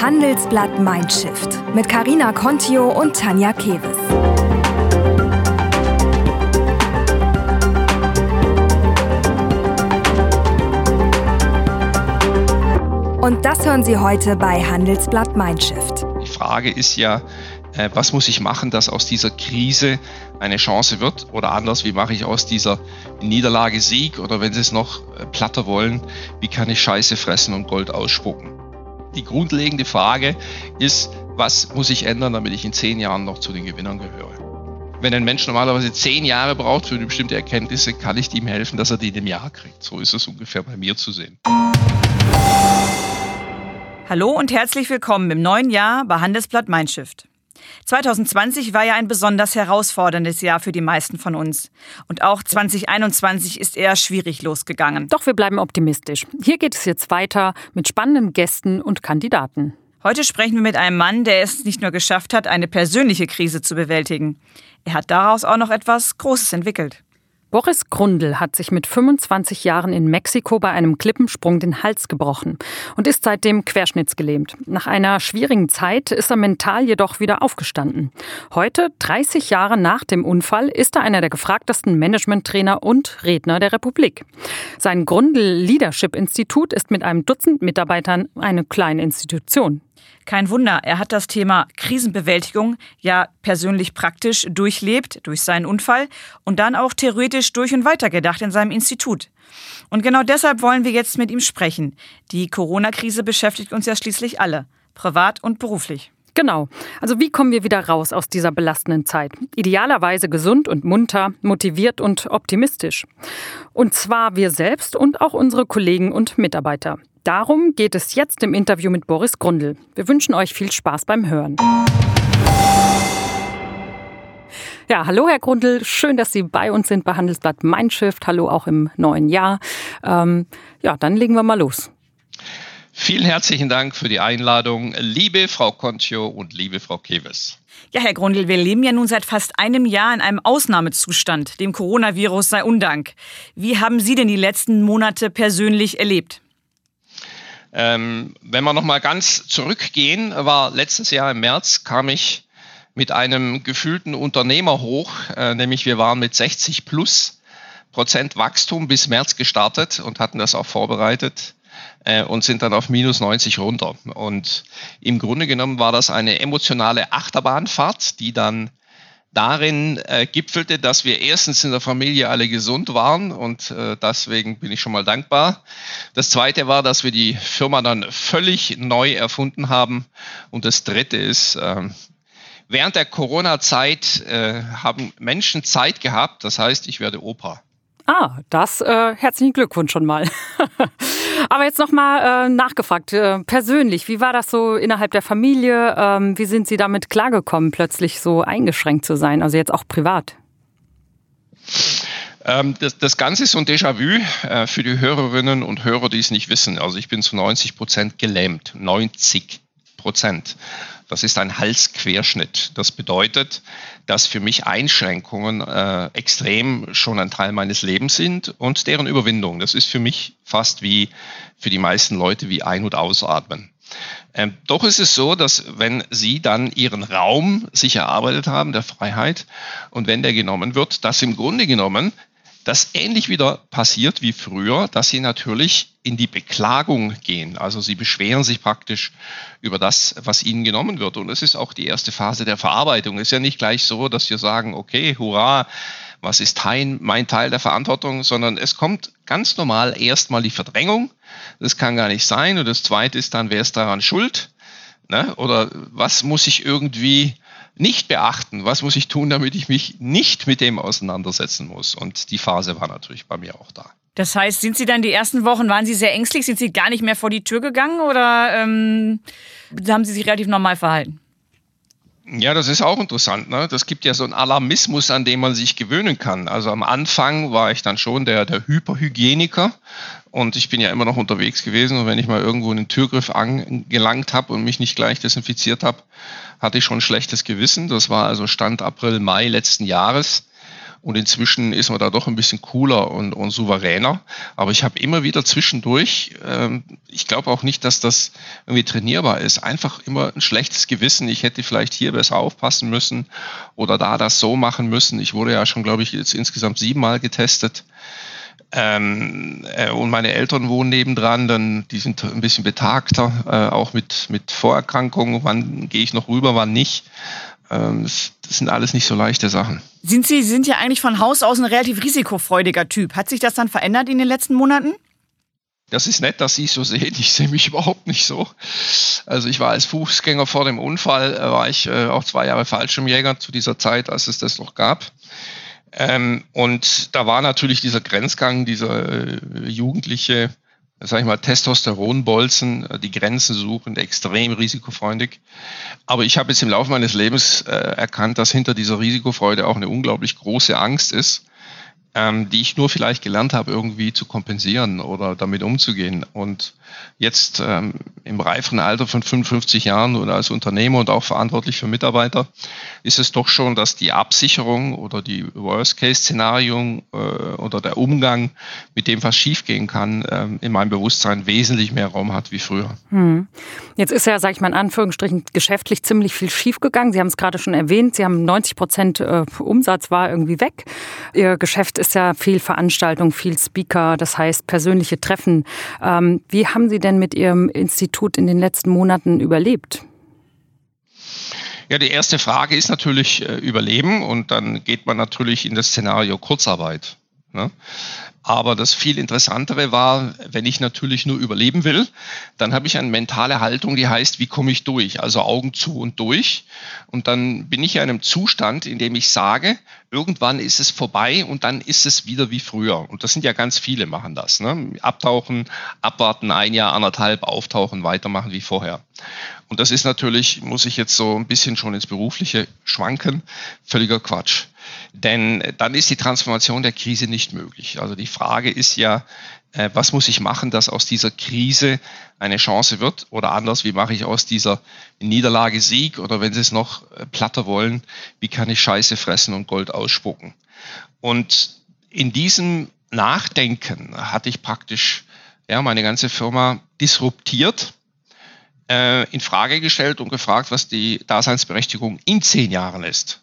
Handelsblatt Mindshift mit Karina Contio und Tanja Keves. Und das hören Sie heute bei Handelsblatt Mindshift. Die Frage ist ja, äh, was muss ich machen, dass aus dieser Krise eine Chance wird? Oder anders, wie mache ich aus dieser Niederlage Sieg? Oder wenn Sie es noch äh, platter wollen, wie kann ich Scheiße fressen und Gold ausspucken? Die grundlegende Frage ist, was muss ich ändern, damit ich in zehn Jahren noch zu den Gewinnern gehöre? Wenn ein Mensch normalerweise zehn Jahre braucht für bestimmte Erkenntnisse, kann ich ihm helfen, dass er die in einem Jahr kriegt. So ist es ungefähr bei mir zu sehen. Hallo und herzlich willkommen im neuen Jahr bei Handelsblatt Mindshift. 2020 war ja ein besonders herausforderndes Jahr für die meisten von uns. Und auch 2021 ist eher schwierig losgegangen. Doch wir bleiben optimistisch. Hier geht es jetzt weiter mit spannenden Gästen und Kandidaten. Heute sprechen wir mit einem Mann, der es nicht nur geschafft hat, eine persönliche Krise zu bewältigen. Er hat daraus auch noch etwas Großes entwickelt. Boris Grundl hat sich mit 25 Jahren in Mexiko bei einem Klippensprung den Hals gebrochen und ist seitdem querschnittsgelähmt. Nach einer schwierigen Zeit ist er mental jedoch wieder aufgestanden. Heute, 30 Jahre nach dem Unfall, ist er einer der gefragtesten Managementtrainer und Redner der Republik. Sein Grundl Leadership Institut ist mit einem Dutzend Mitarbeitern eine kleine Institution. Kein Wunder, er hat das Thema Krisenbewältigung ja persönlich praktisch durchlebt durch seinen Unfall und dann auch theoretisch durch und weitergedacht in seinem Institut. Und genau deshalb wollen wir jetzt mit ihm sprechen. Die Corona-Krise beschäftigt uns ja schließlich alle, privat und beruflich. Genau. Also wie kommen wir wieder raus aus dieser belastenden Zeit? Idealerweise gesund und munter, motiviert und optimistisch. Und zwar wir selbst und auch unsere Kollegen und Mitarbeiter. Darum geht es jetzt im Interview mit Boris Grundl. Wir wünschen euch viel Spaß beim Hören. Ja, hallo Herr Grundl, schön, dass Sie bei uns sind bei Handelsblatt Mindshift. Hallo auch im neuen Jahr. Ähm, ja, dann legen wir mal los. Vielen herzlichen Dank für die Einladung, liebe Frau Contio und liebe Frau Keves. Ja, Herr Grundl, wir leben ja nun seit fast einem Jahr in einem Ausnahmezustand. Dem Coronavirus sei Undank. Wie haben Sie denn die letzten Monate persönlich erlebt? Ähm, wenn wir nochmal ganz zurückgehen, war letztes Jahr im März kam ich mit einem gefühlten Unternehmer hoch, äh, nämlich wir waren mit 60 plus Prozent Wachstum bis März gestartet und hatten das auch vorbereitet äh, und sind dann auf minus 90 runter. Und im Grunde genommen war das eine emotionale Achterbahnfahrt, die dann darin äh, gipfelte, dass wir erstens in der Familie alle gesund waren und äh, deswegen bin ich schon mal dankbar. Das zweite war, dass wir die Firma dann völlig neu erfunden haben. Und das dritte ist, äh, während der Corona-Zeit äh, haben Menschen Zeit gehabt. Das heißt, ich werde Opa. Ah, das äh, herzlichen Glückwunsch schon mal. Aber jetzt nochmal äh, nachgefragt, äh, persönlich, wie war das so innerhalb der Familie? Ähm, wie sind Sie damit klargekommen, plötzlich so eingeschränkt zu sein, also jetzt auch privat? Ähm, das, das, Ganze ist so ein Déjà-vu äh, für die Hörerinnen und Hörer, die es nicht wissen. Also ich bin zu 90 Prozent gelähmt. 90 Prozent. Das ist ein Halsquerschnitt. Das bedeutet, dass für mich Einschränkungen äh, extrem schon ein Teil meines Lebens sind und deren Überwindung. Das ist für mich fast wie für die meisten Leute wie Ein- und Ausatmen. Ähm, doch ist es so, dass wenn Sie dann Ihren Raum sich erarbeitet haben, der Freiheit, und wenn der genommen wird, dass im Grunde genommen das ähnlich wieder passiert wie früher, dass sie natürlich in die Beklagung gehen. Also sie beschweren sich praktisch über das, was ihnen genommen wird. Und es ist auch die erste Phase der Verarbeitung. Es ist ja nicht gleich so, dass wir sagen, okay, hurra, was ist mein Teil der Verantwortung, sondern es kommt ganz normal erstmal die Verdrängung. Das kann gar nicht sein. Und das zweite ist dann, wer ist daran schuld? Ne? Oder was muss ich irgendwie nicht beachten? Was muss ich tun, damit ich mich nicht mit dem auseinandersetzen muss? Und die Phase war natürlich bei mir auch da. Das heißt, sind Sie dann die ersten Wochen, waren Sie sehr ängstlich? Sind Sie gar nicht mehr vor die Tür gegangen oder ähm, haben Sie sich relativ normal verhalten? Ja, das ist auch interessant. Ne? Das gibt ja so einen Alarmismus, an dem man sich gewöhnen kann. Also am Anfang war ich dann schon der, der Hyperhygieniker und ich bin ja immer noch unterwegs gewesen. Und wenn ich mal irgendwo einen Türgriff angelangt habe und mich nicht gleich desinfiziert habe, hatte ich schon ein schlechtes Gewissen. Das war also Stand April, Mai letzten Jahres. Und inzwischen ist man da doch ein bisschen cooler und, und souveräner. Aber ich habe immer wieder zwischendurch, ähm, ich glaube auch nicht, dass das irgendwie trainierbar ist, einfach immer ein schlechtes Gewissen. Ich hätte vielleicht hier besser aufpassen müssen oder da das so machen müssen. Ich wurde ja schon, glaube ich, jetzt insgesamt siebenmal getestet. Ähm, äh, und meine Eltern wohnen nebendran, dann die sind ein bisschen betagter, äh, auch mit, mit Vorerkrankungen. Wann gehe ich noch rüber, wann nicht? Ähm, das, sind alles nicht so leichte Sachen. Sind Sie sind ja eigentlich von Haus aus ein relativ risikofreudiger Typ. Hat sich das dann verändert in den letzten Monaten? Das ist nett, dass Sie es so sehen. Ich sehe mich überhaupt nicht so. Also ich war als Fußgänger vor dem Unfall, äh, war ich äh, auch zwei Jahre Fallschirmjäger zu dieser Zeit, als es das noch gab. Ähm, und da war natürlich dieser Grenzgang, dieser äh, jugendliche sag ich mal, Testosteronbolzen, äh, die Grenzen suchen, extrem risikofreundlich. Aber ich habe jetzt im Laufe meines Lebens äh, erkannt, dass hinter dieser Risikofreude auch eine unglaublich große Angst ist, ähm, die ich nur vielleicht gelernt habe, irgendwie zu kompensieren oder damit umzugehen. Und jetzt ähm, im reiferen Alter von 55 Jahren oder als Unternehmer und auch verantwortlich für Mitarbeiter ist es doch schon, dass die Absicherung oder die Worst-Case-Szenario äh, oder der Umgang mit dem, was schiefgehen kann, äh, in meinem Bewusstsein wesentlich mehr Raum hat wie früher. Hm. Jetzt ist ja, sage ich mal in Anführungsstrichen, geschäftlich ziemlich viel schiefgegangen. Sie haben es gerade schon erwähnt, Sie haben 90 Prozent äh, Umsatz war irgendwie weg. Ihr Geschäft ist ja viel Veranstaltung, viel Speaker, das heißt persönliche Treffen. Ähm, wie haben Sie denn mit Ihrem Institut in den letzten Monaten überlebt? Ja, die erste Frage ist natürlich äh, Überleben und dann geht man natürlich in das Szenario Kurzarbeit. Ne? Aber das viel Interessantere war, wenn ich natürlich nur überleben will, dann habe ich eine mentale Haltung, die heißt, wie komme ich durch? Also Augen zu und durch. Und dann bin ich in einem Zustand, in dem ich sage, irgendwann ist es vorbei und dann ist es wieder wie früher. Und das sind ja ganz viele machen das. Ne? Abtauchen, abwarten, ein Jahr, anderthalb, auftauchen, weitermachen wie vorher. Und das ist natürlich, muss ich jetzt so ein bisschen schon ins Berufliche schwanken, völliger Quatsch. Denn dann ist die Transformation der Krise nicht möglich. Also die Frage ist ja, äh, was muss ich machen, dass aus dieser Krise eine Chance wird? Oder anders, wie mache ich aus dieser Niederlage Sieg? Oder wenn Sie es noch äh, platter wollen, wie kann ich Scheiße fressen und Gold ausspucken? Und in diesem Nachdenken hatte ich praktisch ja, meine ganze Firma disruptiert, äh, in Frage gestellt und gefragt, was die Daseinsberechtigung in zehn Jahren ist.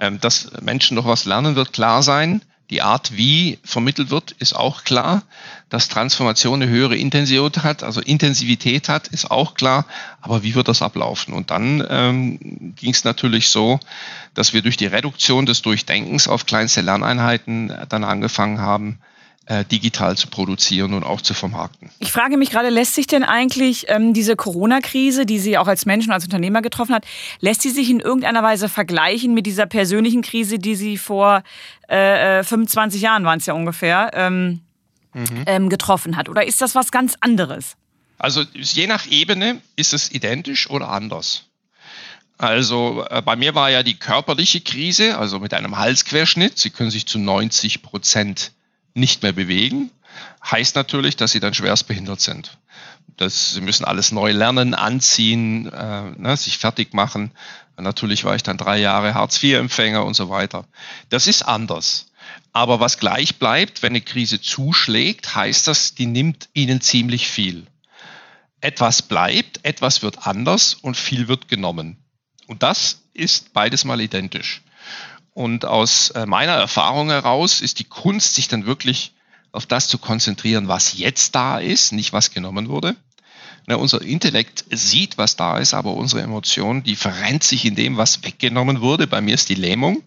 Ähm, dass Menschen noch was lernen, wird klar sein. Die Art, wie vermittelt wird, ist auch klar. Dass Transformation eine höhere Intensität hat, also Intensivität hat, ist auch klar. Aber wie wird das ablaufen? Und dann ähm, ging es natürlich so, dass wir durch die Reduktion des Durchdenkens auf kleinste Lerneinheiten dann angefangen haben, äh, digital zu produzieren und auch zu vermarkten. Ich frage mich gerade, lässt sich denn eigentlich ähm, diese Corona-Krise, die Sie auch als Mensch und als Unternehmer getroffen hat, lässt sie sich in irgendeiner Weise vergleichen mit dieser persönlichen Krise, die Sie vor äh, 25 äh, Jahren waren es ja ungefähr, ähm, mhm. ähm, getroffen hat? Oder ist das was ganz anderes? Also je nach Ebene ist es identisch oder anders. Also äh, bei mir war ja die körperliche Krise, also mit einem Halsquerschnitt. Sie können sich zu 90 Prozent nicht mehr bewegen, heißt natürlich, dass sie dann schwerstbehindert sind. Das, sie müssen alles neu lernen, anziehen, äh, ne, sich fertig machen. Natürlich war ich dann drei Jahre Hartz-IV-Empfänger und so weiter. Das ist anders. Aber was gleich bleibt, wenn eine Krise zuschlägt, heißt das, die nimmt ihnen ziemlich viel. Etwas bleibt, etwas wird anders und viel wird genommen. Und das ist beides mal identisch. Und aus äh, meiner Erfahrung heraus ist die Kunst, sich dann wirklich auf das zu konzentrieren, was jetzt da ist, nicht was genommen wurde. Na, unser Intellekt sieht, was da ist, aber unsere Emotion, die verrennt sich in dem, was weggenommen wurde. Bei mir ist die Lähmung.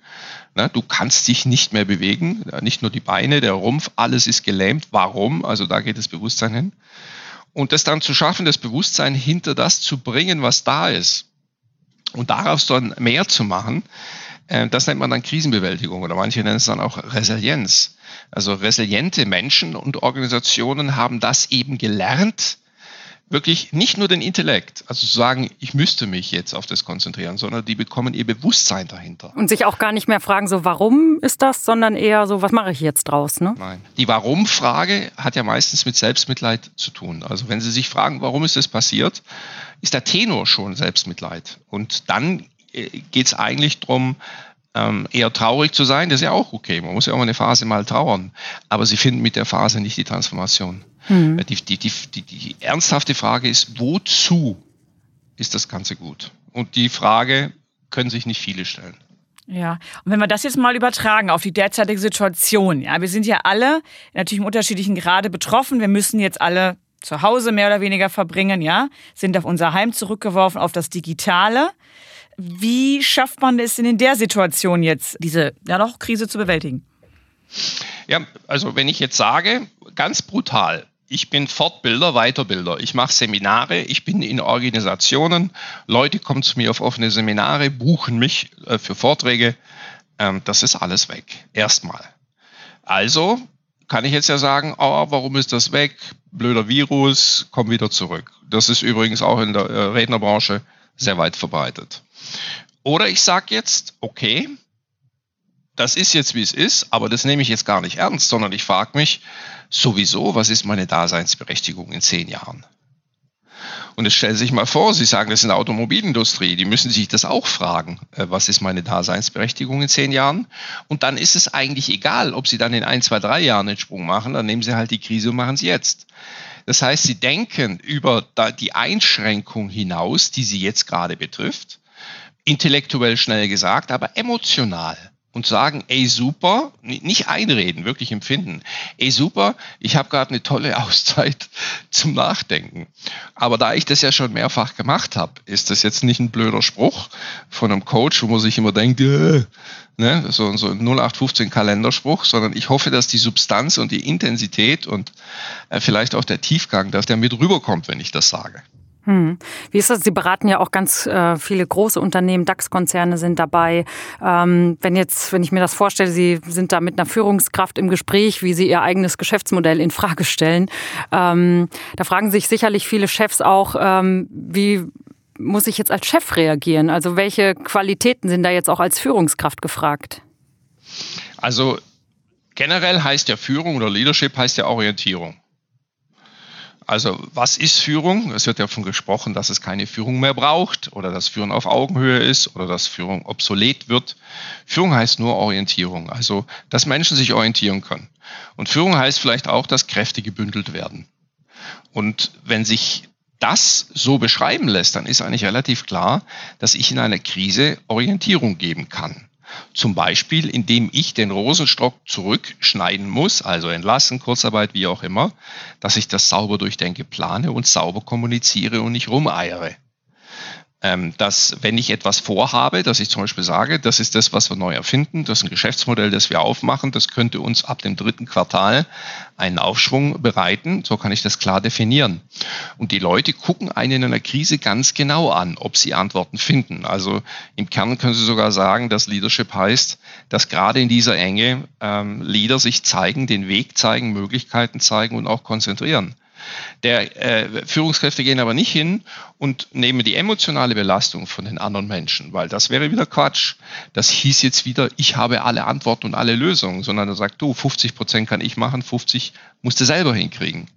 Na, du kannst dich nicht mehr bewegen. Nicht nur die Beine, der Rumpf, alles ist gelähmt. Warum? Also da geht das Bewusstsein hin. Und das dann zu schaffen, das Bewusstsein hinter das zu bringen, was da ist. Und daraus dann mehr zu machen, das nennt man dann Krisenbewältigung oder manche nennen es dann auch Resilienz. Also resiliente Menschen und Organisationen haben das eben gelernt, wirklich nicht nur den Intellekt, also zu sagen, ich müsste mich jetzt auf das konzentrieren, sondern die bekommen ihr Bewusstsein dahinter. Und sich auch gar nicht mehr fragen, so warum ist das, sondern eher so, was mache ich jetzt draus? Ne? Nein. Die Warum-Frage hat ja meistens mit Selbstmitleid zu tun. Also wenn Sie sich fragen, warum ist das passiert, ist der Tenor schon Selbstmitleid. Und dann äh, geht es eigentlich darum, ähm, eher traurig zu sein, das ist ja auch okay. Man muss ja auch eine Phase mal trauern. Aber sie finden mit der Phase nicht die Transformation. Mhm. Die, die, die, die, die ernsthafte Frage ist, wozu ist das Ganze gut? Und die Frage können sich nicht viele stellen. Ja, und wenn wir das jetzt mal übertragen auf die derzeitige Situation, ja, wir sind ja alle natürlich im unterschiedlichen Grade betroffen. Wir müssen jetzt alle zu Hause mehr oder weniger verbringen, ja, sind auf unser Heim zurückgeworfen, auf das Digitale. Wie schafft man es denn in der Situation jetzt, diese ja doch Krise zu bewältigen? Ja, also wenn ich jetzt sage, ganz brutal, ich bin Fortbilder, Weiterbilder. Ich mache Seminare, ich bin in Organisationen. Leute kommen zu mir auf offene Seminare, buchen mich äh, für Vorträge. Ähm, das ist alles weg. Erstmal. Also kann ich jetzt ja sagen, oh, warum ist das weg? Blöder Virus, komm wieder zurück. Das ist übrigens auch in der äh, Rednerbranche sehr weit verbreitet. Oder ich sage jetzt, okay, das ist jetzt wie es ist, aber das nehme ich jetzt gar nicht ernst, sondern ich frage mich sowieso, was ist meine Daseinsberechtigung in zehn Jahren? Und es stellen Sie sich mal vor, Sie sagen, das ist eine Automobilindustrie, die müssen sich das auch fragen, äh, was ist meine Daseinsberechtigung in zehn Jahren? Und dann ist es eigentlich egal, ob Sie dann in ein, zwei, drei Jahren den Sprung machen, dann nehmen Sie halt die Krise und machen es jetzt. Das heißt, Sie denken über die Einschränkung hinaus, die Sie jetzt gerade betrifft, intellektuell schnell gesagt, aber emotional und sagen, ey super, nicht einreden, wirklich empfinden. Ey super, ich habe gerade eine tolle Auszeit zum Nachdenken. Aber da ich das ja schon mehrfach gemacht habe, ist das jetzt nicht ein blöder Spruch von einem Coach, wo man sich immer denkt, äh, ne, so, so ein 0815 Kalenderspruch, sondern ich hoffe, dass die Substanz und die Intensität und äh, vielleicht auch der Tiefgang, dass der mit rüberkommt, wenn ich das sage. Hm. Wie ist das? Sie beraten ja auch ganz äh, viele große Unternehmen, DAX-Konzerne sind dabei. Ähm, wenn jetzt, wenn ich mir das vorstelle, Sie sind da mit einer Führungskraft im Gespräch, wie Sie Ihr eigenes Geschäftsmodell in Frage stellen, ähm, da fragen sich sicherlich viele Chefs auch, ähm, wie muss ich jetzt als Chef reagieren? Also welche Qualitäten sind da jetzt auch als Führungskraft gefragt? Also generell heißt ja Führung oder Leadership heißt ja Orientierung. Also was ist Führung? Es wird ja davon gesprochen, dass es keine Führung mehr braucht oder dass Führung auf Augenhöhe ist oder dass Führung obsolet wird. Führung heißt nur Orientierung, also dass Menschen sich orientieren können. Und Führung heißt vielleicht auch, dass Kräfte gebündelt werden. Und wenn sich das so beschreiben lässt, dann ist eigentlich relativ klar, dass ich in einer Krise Orientierung geben kann. Zum Beispiel, indem ich den Rosenstock zurückschneiden muss, also entlassen, Kurzarbeit, wie auch immer, dass ich das sauber durchdenke, plane und sauber kommuniziere und nicht rumeiere ähm, dass wenn ich etwas vorhabe, dass ich zum Beispiel sage, das ist das, was wir neu erfinden, das ist ein Geschäftsmodell, das wir aufmachen, das könnte uns ab dem dritten Quartal einen Aufschwung bereiten, so kann ich das klar definieren. Und die Leute gucken einen in einer Krise ganz genau an, ob sie Antworten finden. Also im Kern können sie sogar sagen, dass Leadership heißt, dass gerade in dieser Enge ähm, Leader sich zeigen, den Weg zeigen, Möglichkeiten zeigen und auch konzentrieren. Der äh, Führungskräfte gehen aber nicht hin und nehmen die emotionale Belastung von den anderen Menschen, weil das wäre wieder Quatsch. Das hieß jetzt wieder, ich habe alle Antworten und alle Lösungen, sondern er sagt, du, 50 Prozent kann ich machen, 50 musst du selber hinkriegen.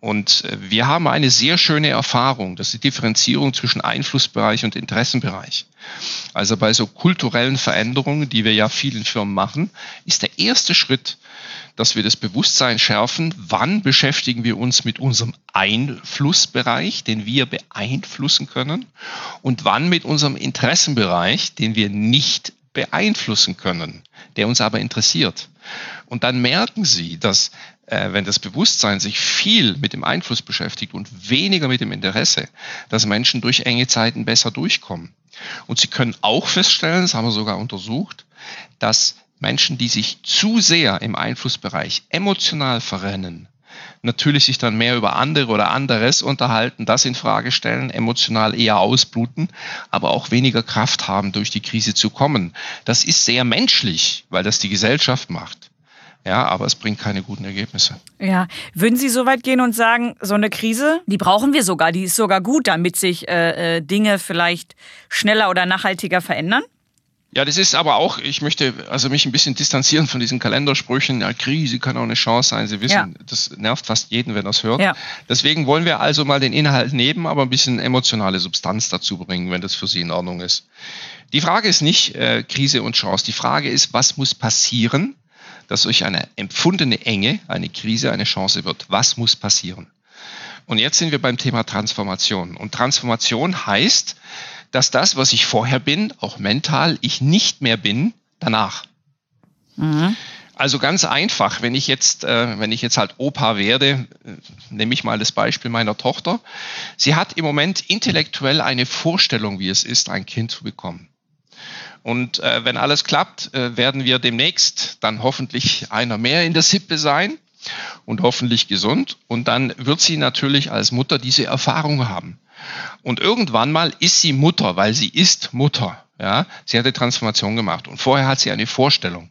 Und äh, wir haben eine sehr schöne Erfahrung, das ist die Differenzierung zwischen Einflussbereich und Interessenbereich. Also bei so kulturellen Veränderungen, die wir ja vielen Firmen machen, ist der erste Schritt, dass wir das Bewusstsein schärfen, wann beschäftigen wir uns mit unserem Einflussbereich, den wir beeinflussen können, und wann mit unserem Interessenbereich, den wir nicht beeinflussen können, der uns aber interessiert. Und dann merken Sie, dass äh, wenn das Bewusstsein sich viel mit dem Einfluss beschäftigt und weniger mit dem Interesse, dass Menschen durch enge Zeiten besser durchkommen. Und Sie können auch feststellen, das haben wir sogar untersucht, dass Menschen, die sich zu sehr im Einflussbereich emotional verrennen, natürlich sich dann mehr über andere oder anderes unterhalten, das in Frage stellen, emotional eher ausbluten, aber auch weniger Kraft haben, durch die Krise zu kommen. Das ist sehr menschlich, weil das die Gesellschaft macht. Ja, aber es bringt keine guten Ergebnisse. Ja, würden Sie so weit gehen und sagen, so eine Krise, die brauchen wir sogar, die ist sogar gut, damit sich äh, äh Dinge vielleicht schneller oder nachhaltiger verändern? Ja, das ist aber auch, ich möchte also mich ein bisschen distanzieren von diesen Kalendersprüchen. Ja, Krise kann auch eine Chance sein. Sie wissen, ja. das nervt fast jeden, wenn er es hört. Ja. Deswegen wollen wir also mal den Inhalt nehmen, aber ein bisschen emotionale Substanz dazu bringen, wenn das für Sie in Ordnung ist. Die Frage ist nicht äh, Krise und Chance. Die Frage ist, was muss passieren, dass durch eine empfundene Enge eine Krise eine Chance wird? Was muss passieren? Und jetzt sind wir beim Thema Transformation. Und Transformation heißt, dass das, was ich vorher bin, auch mental, ich nicht mehr bin danach. Mhm. Also ganz einfach, wenn ich jetzt, äh, wenn ich jetzt halt Opa werde, äh, nehme ich mal das Beispiel meiner Tochter. Sie hat im Moment intellektuell eine Vorstellung, wie es ist, ein Kind zu bekommen. Und äh, wenn alles klappt, äh, werden wir demnächst dann hoffentlich einer mehr in der Sippe sein und hoffentlich gesund. Und dann wird sie natürlich als Mutter diese Erfahrung haben. Und irgendwann mal ist sie Mutter, weil sie ist Mutter. Ja, sie hat die Transformation gemacht und vorher hat sie eine Vorstellung.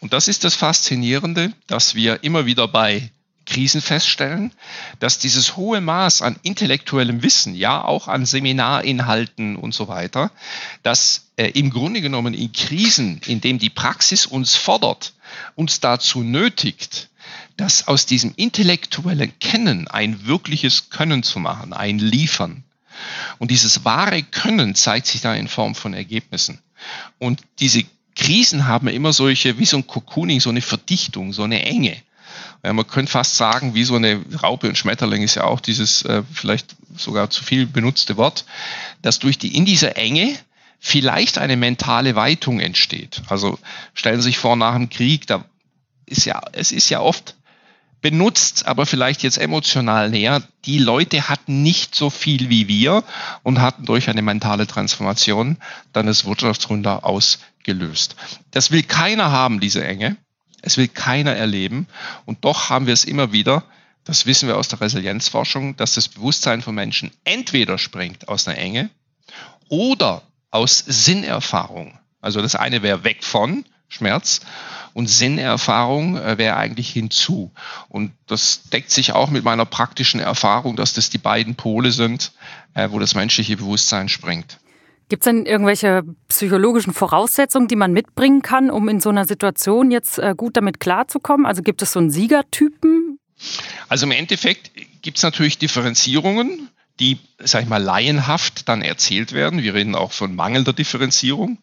Und das ist das Faszinierende, dass wir immer wieder bei Krisen feststellen, dass dieses hohe Maß an intellektuellem Wissen, ja auch an Seminarinhalten und so weiter, dass äh, im Grunde genommen in Krisen, in dem die Praxis uns fordert, uns dazu nötigt, dass aus diesem intellektuellen Kennen ein wirkliches Können zu machen, ein Liefern. Und dieses wahre Können zeigt sich da in Form von Ergebnissen. Und diese Krisen haben immer solche, wie so ein Cocooning, so eine Verdichtung, so eine Enge. Ja, man könnte fast sagen, wie so eine Raupe und Schmetterling ist ja auch dieses äh, vielleicht sogar zu viel benutzte Wort, dass durch die in dieser Enge vielleicht eine mentale Weitung entsteht. Also stellen Sie sich vor, nach dem Krieg, da ist ja, es ist ja oft benutzt, aber vielleicht jetzt emotional näher. Die Leute hatten nicht so viel wie wir und hatten durch eine mentale Transformation dann das Wirtschaftswunder ausgelöst. Das will keiner haben, diese Enge. Es will keiner erleben. Und doch haben wir es immer wieder, das wissen wir aus der Resilienzforschung, dass das Bewusstsein von Menschen entweder springt aus einer Enge oder aus Sinnerfahrung. Also das eine wäre weg von Schmerz und Sinnerfahrung äh, wäre eigentlich hinzu. Und das deckt sich auch mit meiner praktischen Erfahrung, dass das die beiden Pole sind, äh, wo das menschliche Bewusstsein springt. Gibt es denn irgendwelche psychologischen Voraussetzungen, die man mitbringen kann, um in so einer Situation jetzt äh, gut damit klarzukommen? Also gibt es so einen Siegertypen? Also im Endeffekt gibt es natürlich Differenzierungen die, sag ich mal, laienhaft dann erzählt werden. Wir reden auch von mangelnder Differenzierung.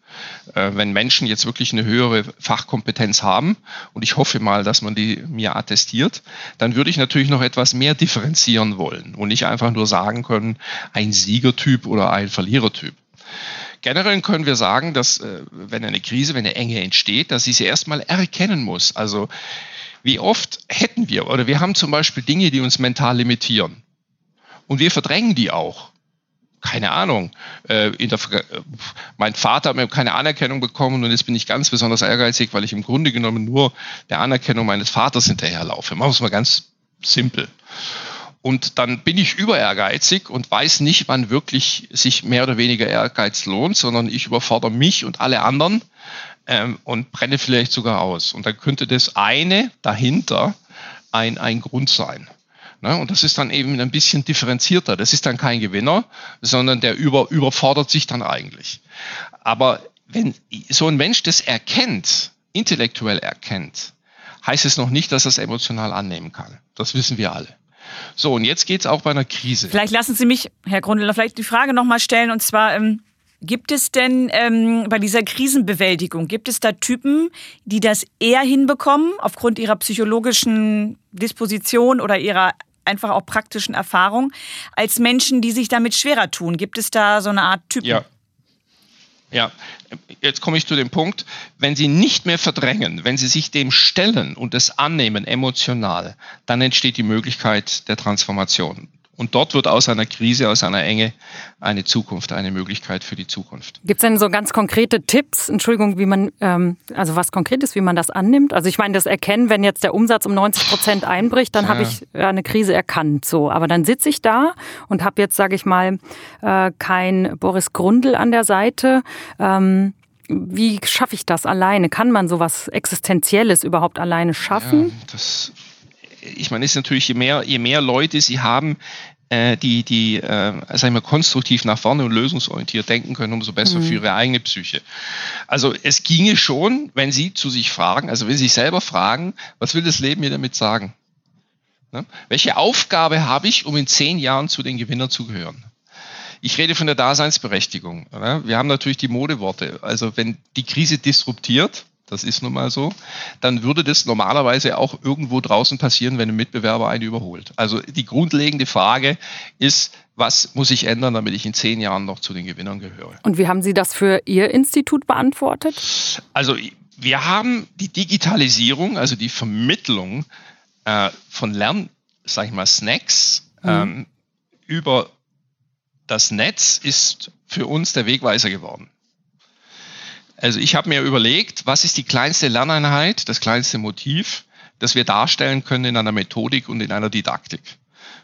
Äh, wenn Menschen jetzt wirklich eine höhere Fachkompetenz haben, und ich hoffe mal, dass man die mir attestiert, dann würde ich natürlich noch etwas mehr differenzieren wollen und nicht einfach nur sagen können, ein Siegertyp oder ein Verlierertyp. Generell können wir sagen, dass äh, wenn eine Krise, wenn eine Enge entsteht, dass sie sie erstmal erkennen muss. Also wie oft hätten wir, oder wir haben zum Beispiel Dinge, die uns mental limitieren. Und wir verdrängen die auch. Keine Ahnung. Äh, der, mein Vater hat mir keine Anerkennung bekommen und jetzt bin ich ganz besonders ehrgeizig, weil ich im Grunde genommen nur der Anerkennung meines Vaters hinterherlaufe. Machen wir es mal ganz simpel. Und dann bin ich über ehrgeizig und weiß nicht, wann wirklich sich mehr oder weniger Ehrgeiz lohnt, sondern ich überfordere mich und alle anderen ähm, und brenne vielleicht sogar aus. Und dann könnte das eine dahinter ein, ein Grund sein. Ne? Und das ist dann eben ein bisschen differenzierter. Das ist dann kein Gewinner, sondern der über, überfordert sich dann eigentlich. Aber wenn so ein Mensch das erkennt, intellektuell erkennt, heißt es noch nicht, dass er es emotional annehmen kann. Das wissen wir alle. So, und jetzt geht es auch bei einer Krise. Vielleicht lassen Sie mich, Herr Grundler, vielleicht die Frage nochmal stellen, und zwar, ähm, Gibt es denn ähm, bei dieser Krisenbewältigung, gibt es da Typen, die das eher hinbekommen aufgrund ihrer psychologischen Disposition oder ihrer einfach auch praktischen Erfahrung, als Menschen, die sich damit schwerer tun? Gibt es da so eine Art Typen? Ja. Ja, jetzt komme ich zu dem Punkt, wenn Sie nicht mehr verdrängen, wenn Sie sich dem stellen und es annehmen emotional, dann entsteht die Möglichkeit der Transformation. Und dort wird aus einer Krise, aus einer Enge eine Zukunft, eine Möglichkeit für die Zukunft. Gibt es denn so ganz konkrete Tipps, Entschuldigung, wie man, ähm, also was Konkretes, wie man das annimmt? Also ich meine, das Erkennen, wenn jetzt der Umsatz um 90 Prozent einbricht, dann ja. habe ich eine Krise erkannt. So, aber dann sitze ich da und habe jetzt, sage ich mal, äh, kein Boris Grundl an der Seite. Ähm, wie schaffe ich das alleine? Kann man sowas Existenzielles überhaupt alleine schaffen? Ja, das ich meine, es ist natürlich, je mehr, je mehr Leute sie haben, äh, die, die äh, sag ich mal, konstruktiv nach vorne und lösungsorientiert denken können, umso besser mhm. für ihre eigene Psyche. Also es ginge schon, wenn Sie zu sich fragen, also wenn Sie sich selber fragen, was will das Leben mir damit sagen? Ne? Welche Aufgabe habe ich, um in zehn Jahren zu den Gewinnern zu gehören? Ich rede von der Daseinsberechtigung. Oder? Wir haben natürlich die Modeworte. Also wenn die Krise disruptiert, das ist nun mal so, dann würde das normalerweise auch irgendwo draußen passieren, wenn ein Mitbewerber einen überholt. Also die grundlegende Frage ist, was muss ich ändern, damit ich in zehn Jahren noch zu den Gewinnern gehöre? Und wie haben Sie das für Ihr Institut beantwortet? Also wir haben die Digitalisierung, also die Vermittlung äh, von Lern, sag ich mal, Snacks mhm. ähm, über das Netz ist für uns der Wegweiser geworden. Also ich habe mir überlegt, was ist die kleinste Lerneinheit, das kleinste Motiv, das wir darstellen können in einer Methodik und in einer Didaktik.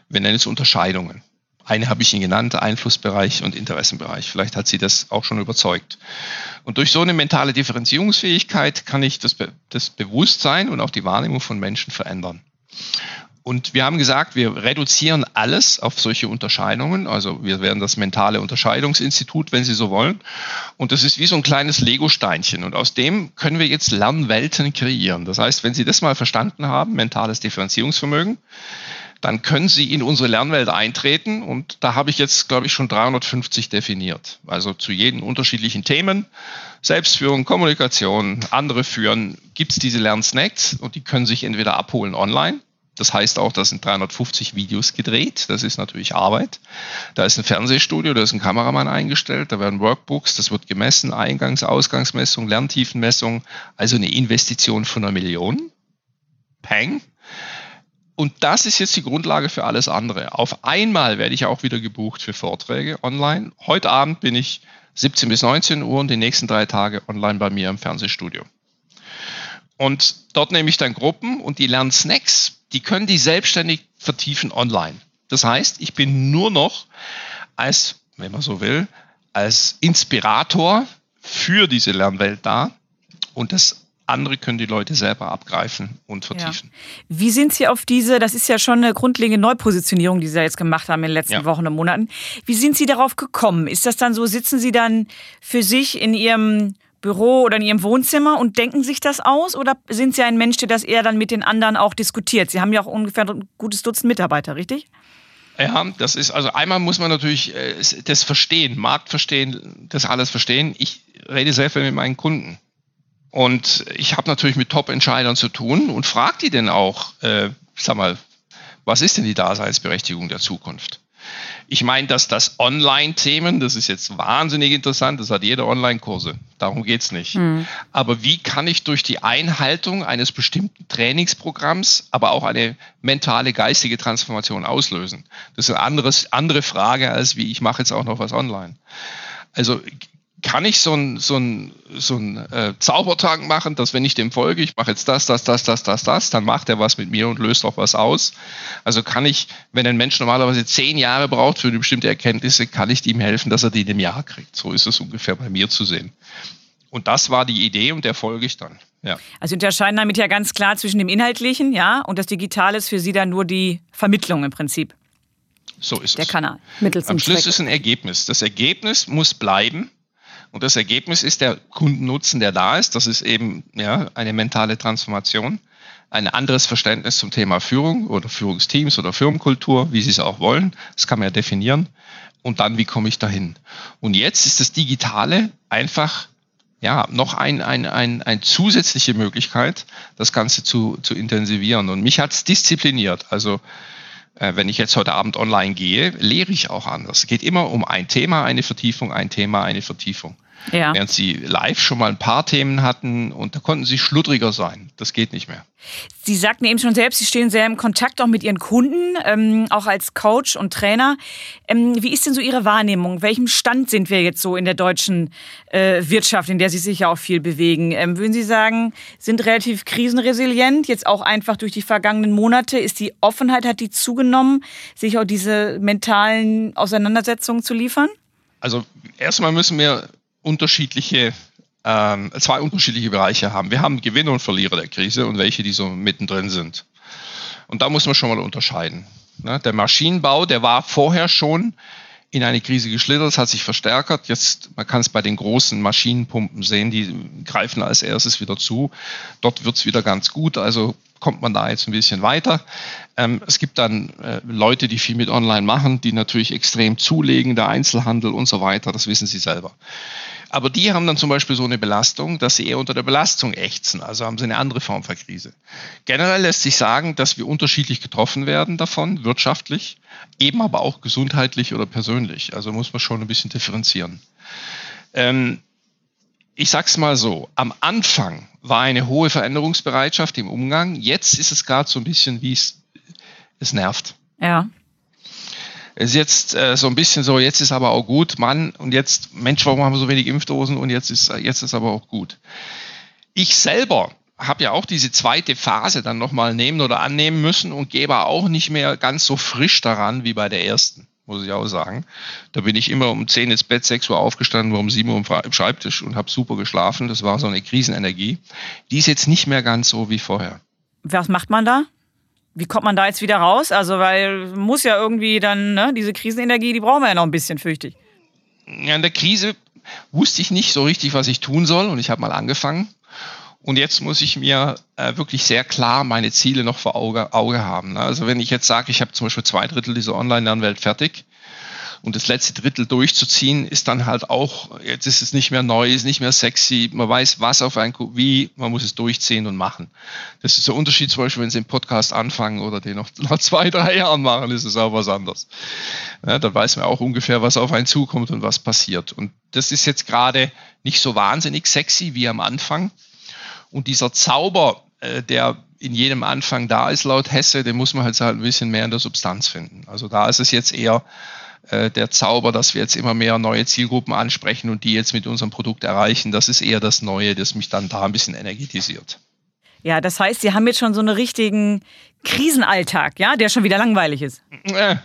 Wir nennen es Unterscheidungen. Eine habe ich Ihnen genannt, Einflussbereich und Interessenbereich. Vielleicht hat Sie das auch schon überzeugt. Und durch so eine mentale Differenzierungsfähigkeit kann ich das, Be das Bewusstsein und auch die Wahrnehmung von Menschen verändern. Und wir haben gesagt, wir reduzieren alles auf solche Unterscheidungen. Also wir werden das mentale Unterscheidungsinstitut, wenn Sie so wollen. Und das ist wie so ein kleines Lego-Steinchen. Und aus dem können wir jetzt Lernwelten kreieren. Das heißt, wenn Sie das mal verstanden haben, mentales Differenzierungsvermögen, dann können Sie in unsere Lernwelt eintreten. Und da habe ich jetzt, glaube ich, schon 350 definiert. Also zu jeden unterschiedlichen Themen. Selbstführung, Kommunikation, andere führen, gibt es diese Lernsnacks und die können sich entweder abholen online das heißt auch, da sind 350 Videos gedreht. Das ist natürlich Arbeit. Da ist ein Fernsehstudio, da ist ein Kameramann eingestellt, da werden Workbooks, das wird gemessen, Eingangs-, Ausgangsmessung, Lerntiefenmessung, also eine Investition von einer Million. Peng. Und das ist jetzt die Grundlage für alles andere. Auf einmal werde ich auch wieder gebucht für Vorträge online. Heute Abend bin ich 17 bis 19 Uhr und die nächsten drei Tage online bei mir im Fernsehstudio. Und dort nehme ich dann Gruppen und die lernen Snacks die können die selbstständig vertiefen online. Das heißt, ich bin nur noch als, wenn man so will, als Inspirator für diese Lernwelt da und das andere können die Leute selber abgreifen und vertiefen. Ja. Wie sind Sie auf diese, das ist ja schon eine grundlegende Neupositionierung, die Sie jetzt gemacht haben in den letzten ja. Wochen und Monaten. Wie sind Sie darauf gekommen? Ist das dann so, sitzen Sie dann für sich in Ihrem Büro oder in Ihrem Wohnzimmer und denken sich das aus? Oder sind Sie ein Mensch, der das eher dann mit den anderen auch diskutiert? Sie haben ja auch ungefähr ein gutes Dutzend Mitarbeiter, richtig? Ja, das ist, also einmal muss man natürlich äh, das verstehen, Markt verstehen, das alles verstehen. Ich rede sehr viel mit meinen Kunden. Und ich habe natürlich mit Top-Entscheidern zu tun und frage die denn auch, äh, sag mal, was ist denn die Daseinsberechtigung der Zukunft? Ich meine, dass das Online-Themen, das ist jetzt wahnsinnig interessant, das hat jeder Online-Kurse. Darum geht es nicht. Mhm. Aber wie kann ich durch die Einhaltung eines bestimmten Trainingsprogramms, aber auch eine mentale, geistige Transformation auslösen? Das ist eine anderes, andere Frage, als wie ich mache jetzt auch noch was online. Also kann ich so ein, so ein, so ein äh, Zaubertrank machen, dass wenn ich dem folge, ich mache jetzt das, das, das, das, das, das, dann macht er was mit mir und löst auch was aus. Also kann ich, wenn ein Mensch normalerweise zehn Jahre braucht für eine bestimmte Erkenntnisse, kann ich ihm helfen, dass er die in einem Jahr kriegt. So ist es ungefähr bei mir zu sehen. Und das war die Idee und der folge ich dann. Ja. Also unterscheiden damit ja ganz klar zwischen dem Inhaltlichen, ja, und das Digitale ist für Sie dann nur die Vermittlung im Prinzip. So ist der es. Der Kanal. Mittels Am Schluss Zweck. ist ein Ergebnis. Das Ergebnis muss bleiben und das Ergebnis ist der Kundennutzen, der da ist. Das ist eben ja, eine mentale Transformation, ein anderes Verständnis zum Thema Führung oder Führungsteams oder Firmenkultur, wie Sie es auch wollen. Das kann man ja definieren. Und dann, wie komme ich dahin? Und jetzt ist das Digitale einfach ja, noch ein, ein, ein, eine zusätzliche Möglichkeit, das Ganze zu, zu intensivieren. Und mich hat es diszipliniert. Also äh, wenn ich jetzt heute Abend online gehe, lehre ich auch anders. Es geht immer um ein Thema, eine Vertiefung, ein Thema, eine Vertiefung. Ja. Während sie live schon mal ein paar Themen hatten und da konnten sie schludriger sein. Das geht nicht mehr. Sie sagten eben schon selbst, Sie stehen sehr im Kontakt auch mit Ihren Kunden, ähm, auch als Coach und Trainer. Ähm, wie ist denn so Ihre Wahrnehmung? Welchem Stand sind wir jetzt so in der deutschen äh, Wirtschaft, in der Sie sich ja auch viel bewegen? Ähm, würden Sie sagen, sind relativ krisenresilient, jetzt auch einfach durch die vergangenen Monate? Ist die Offenheit, hat die zugenommen, sich auch diese mentalen Auseinandersetzungen zu liefern? Also erstmal müssen wir unterschiedliche, ähm, zwei unterschiedliche Bereiche haben. Wir haben Gewinner und Verlierer der Krise und welche, die so mittendrin sind. Und da muss man schon mal unterscheiden. Ne? Der Maschinenbau, der war vorher schon in eine Krise geschlittert, es hat sich verstärkt. Jetzt, man kann es bei den großen Maschinenpumpen sehen, die greifen als erstes wieder zu. Dort wird es wieder ganz gut, also kommt man da jetzt ein bisschen weiter. Ähm, es gibt dann äh, Leute, die viel mit Online machen, die natürlich extrem zulegen, der Einzelhandel und so weiter, das wissen sie selber. Aber die haben dann zum Beispiel so eine Belastung, dass sie eher unter der Belastung ächzen. Also haben sie eine andere Form von Krise. Generell lässt sich sagen, dass wir unterschiedlich getroffen werden davon, wirtschaftlich, eben aber auch gesundheitlich oder persönlich. Also muss man schon ein bisschen differenzieren. Ähm, ich sag's mal so, am Anfang war eine hohe Veränderungsbereitschaft im Umgang. Jetzt ist es gerade so ein bisschen, wie es, es nervt. Ja. Es ist jetzt äh, so ein bisschen so, jetzt ist aber auch gut, Mann, und jetzt, Mensch, warum haben wir so wenig Impfdosen und jetzt ist, jetzt ist aber auch gut. Ich selber habe ja auch diese zweite Phase dann nochmal nehmen oder annehmen müssen und gebe auch nicht mehr ganz so frisch daran wie bei der ersten, muss ich auch sagen. Da bin ich immer um 10 ins Bett, 6 Uhr aufgestanden, war um 7 Uhr im Schreibtisch und habe super geschlafen. Das war so eine Krisenenergie. Die ist jetzt nicht mehr ganz so wie vorher. Was macht man da? Wie kommt man da jetzt wieder raus? Also, weil muss ja irgendwie dann, ne, diese Krisenenergie, die brauchen wir ja noch ein bisschen, fürchte ich. Ja, in der Krise wusste ich nicht so richtig, was ich tun soll und ich habe mal angefangen. Und jetzt muss ich mir äh, wirklich sehr klar meine Ziele noch vor Auge, Auge haben. Ne? Also wenn ich jetzt sage, ich habe zum Beispiel zwei Drittel dieser Online-Lernwelt fertig, und das letzte Drittel durchzuziehen, ist dann halt auch, jetzt ist es nicht mehr neu, ist nicht mehr sexy, man weiß, was auf ein, wie, man muss es durchziehen und machen. Das ist der Unterschied zum Beispiel, wenn Sie einen Podcast anfangen oder den noch nach zwei, drei Jahren machen, ist es auch was anderes. Ja, dann weiß man auch ungefähr, was auf einen zukommt und was passiert. Und das ist jetzt gerade nicht so wahnsinnig sexy wie am Anfang. Und dieser Zauber, äh, der in jedem Anfang da ist, laut Hesse, den muss man halt ein bisschen mehr in der Substanz finden. Also da ist es jetzt eher äh, der Zauber, dass wir jetzt immer mehr neue Zielgruppen ansprechen und die jetzt mit unserem Produkt erreichen. Das ist eher das Neue, das mich dann da ein bisschen energetisiert. Ja, das heißt, Sie haben jetzt schon so einen richtigen Krisenalltag, ja, der schon wieder langweilig ist. Äh,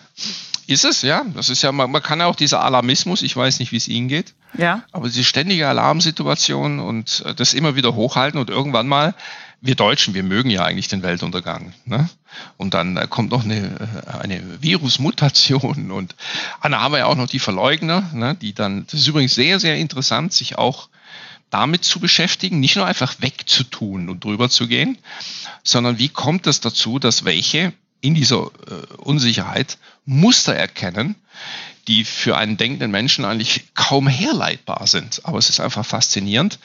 ist es, ja. Das ist ja, man, man kann ja auch dieser Alarmismus, ich weiß nicht, wie es Ihnen geht. Ja. Aber diese ständige Alarmsituation und äh, das immer wieder hochhalten und irgendwann mal wir Deutschen, wir mögen ja eigentlich den Weltuntergang. Ne? Und dann äh, kommt noch eine, äh, eine Virusmutation und dann haben wir ja auch noch die Verleugner, ne? die dann, das ist übrigens sehr, sehr interessant, sich auch damit zu beschäftigen, nicht nur einfach wegzutun und drüber zu gehen, sondern wie kommt es dazu, dass welche in dieser äh, Unsicherheit Muster erkennen, die für einen denkenden Menschen eigentlich kaum herleitbar sind. Aber es ist einfach faszinierend,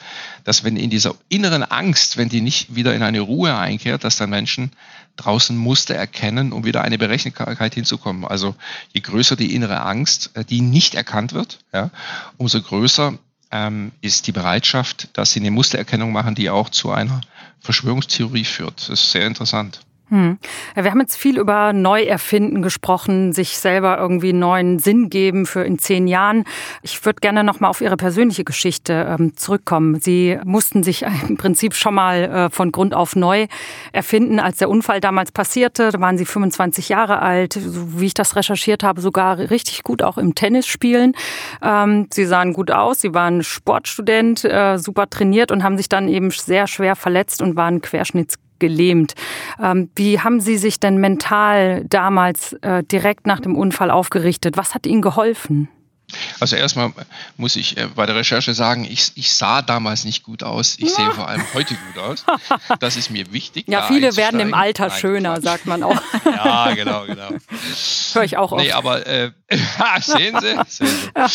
dass wenn in dieser inneren Angst, wenn die nicht wieder in eine Ruhe einkehrt, dass dann Menschen draußen Muster erkennen, um wieder eine Berechenbarkeit hinzukommen. Also je größer die innere Angst, äh, die nicht erkannt wird, ja, umso größer ähm, ist die Bereitschaft, dass sie eine Mustererkennung machen, die auch zu einer Verschwörungstheorie führt. Das ist sehr interessant. Hm. Wir haben jetzt viel über Neuerfinden gesprochen, sich selber irgendwie neuen Sinn geben für in zehn Jahren. Ich würde gerne noch mal auf Ihre persönliche Geschichte ähm, zurückkommen. Sie mussten sich im Prinzip schon mal äh, von Grund auf neu erfinden, als der Unfall damals passierte. Da waren Sie 25 Jahre alt, so wie ich das recherchiert habe, sogar richtig gut auch im Tennis spielen. Ähm, Sie sahen gut aus, Sie waren Sportstudent, äh, super trainiert und haben sich dann eben sehr schwer verletzt und waren querschnitts gelähmt. Ähm, wie haben Sie sich denn mental damals äh, direkt nach dem Unfall aufgerichtet? Was hat Ihnen geholfen? Also erstmal muss ich äh, bei der Recherche sagen, ich, ich sah damals nicht gut aus. Ich sehe vor allem heute gut aus. Das ist mir wichtig. Ja, viele werden im Alter Nein, schöner, Quatsch. sagt man auch. Ja, genau, genau. Höre ich auch oft. Nee, aber äh, sehen Sie, sehen Sie. Ja.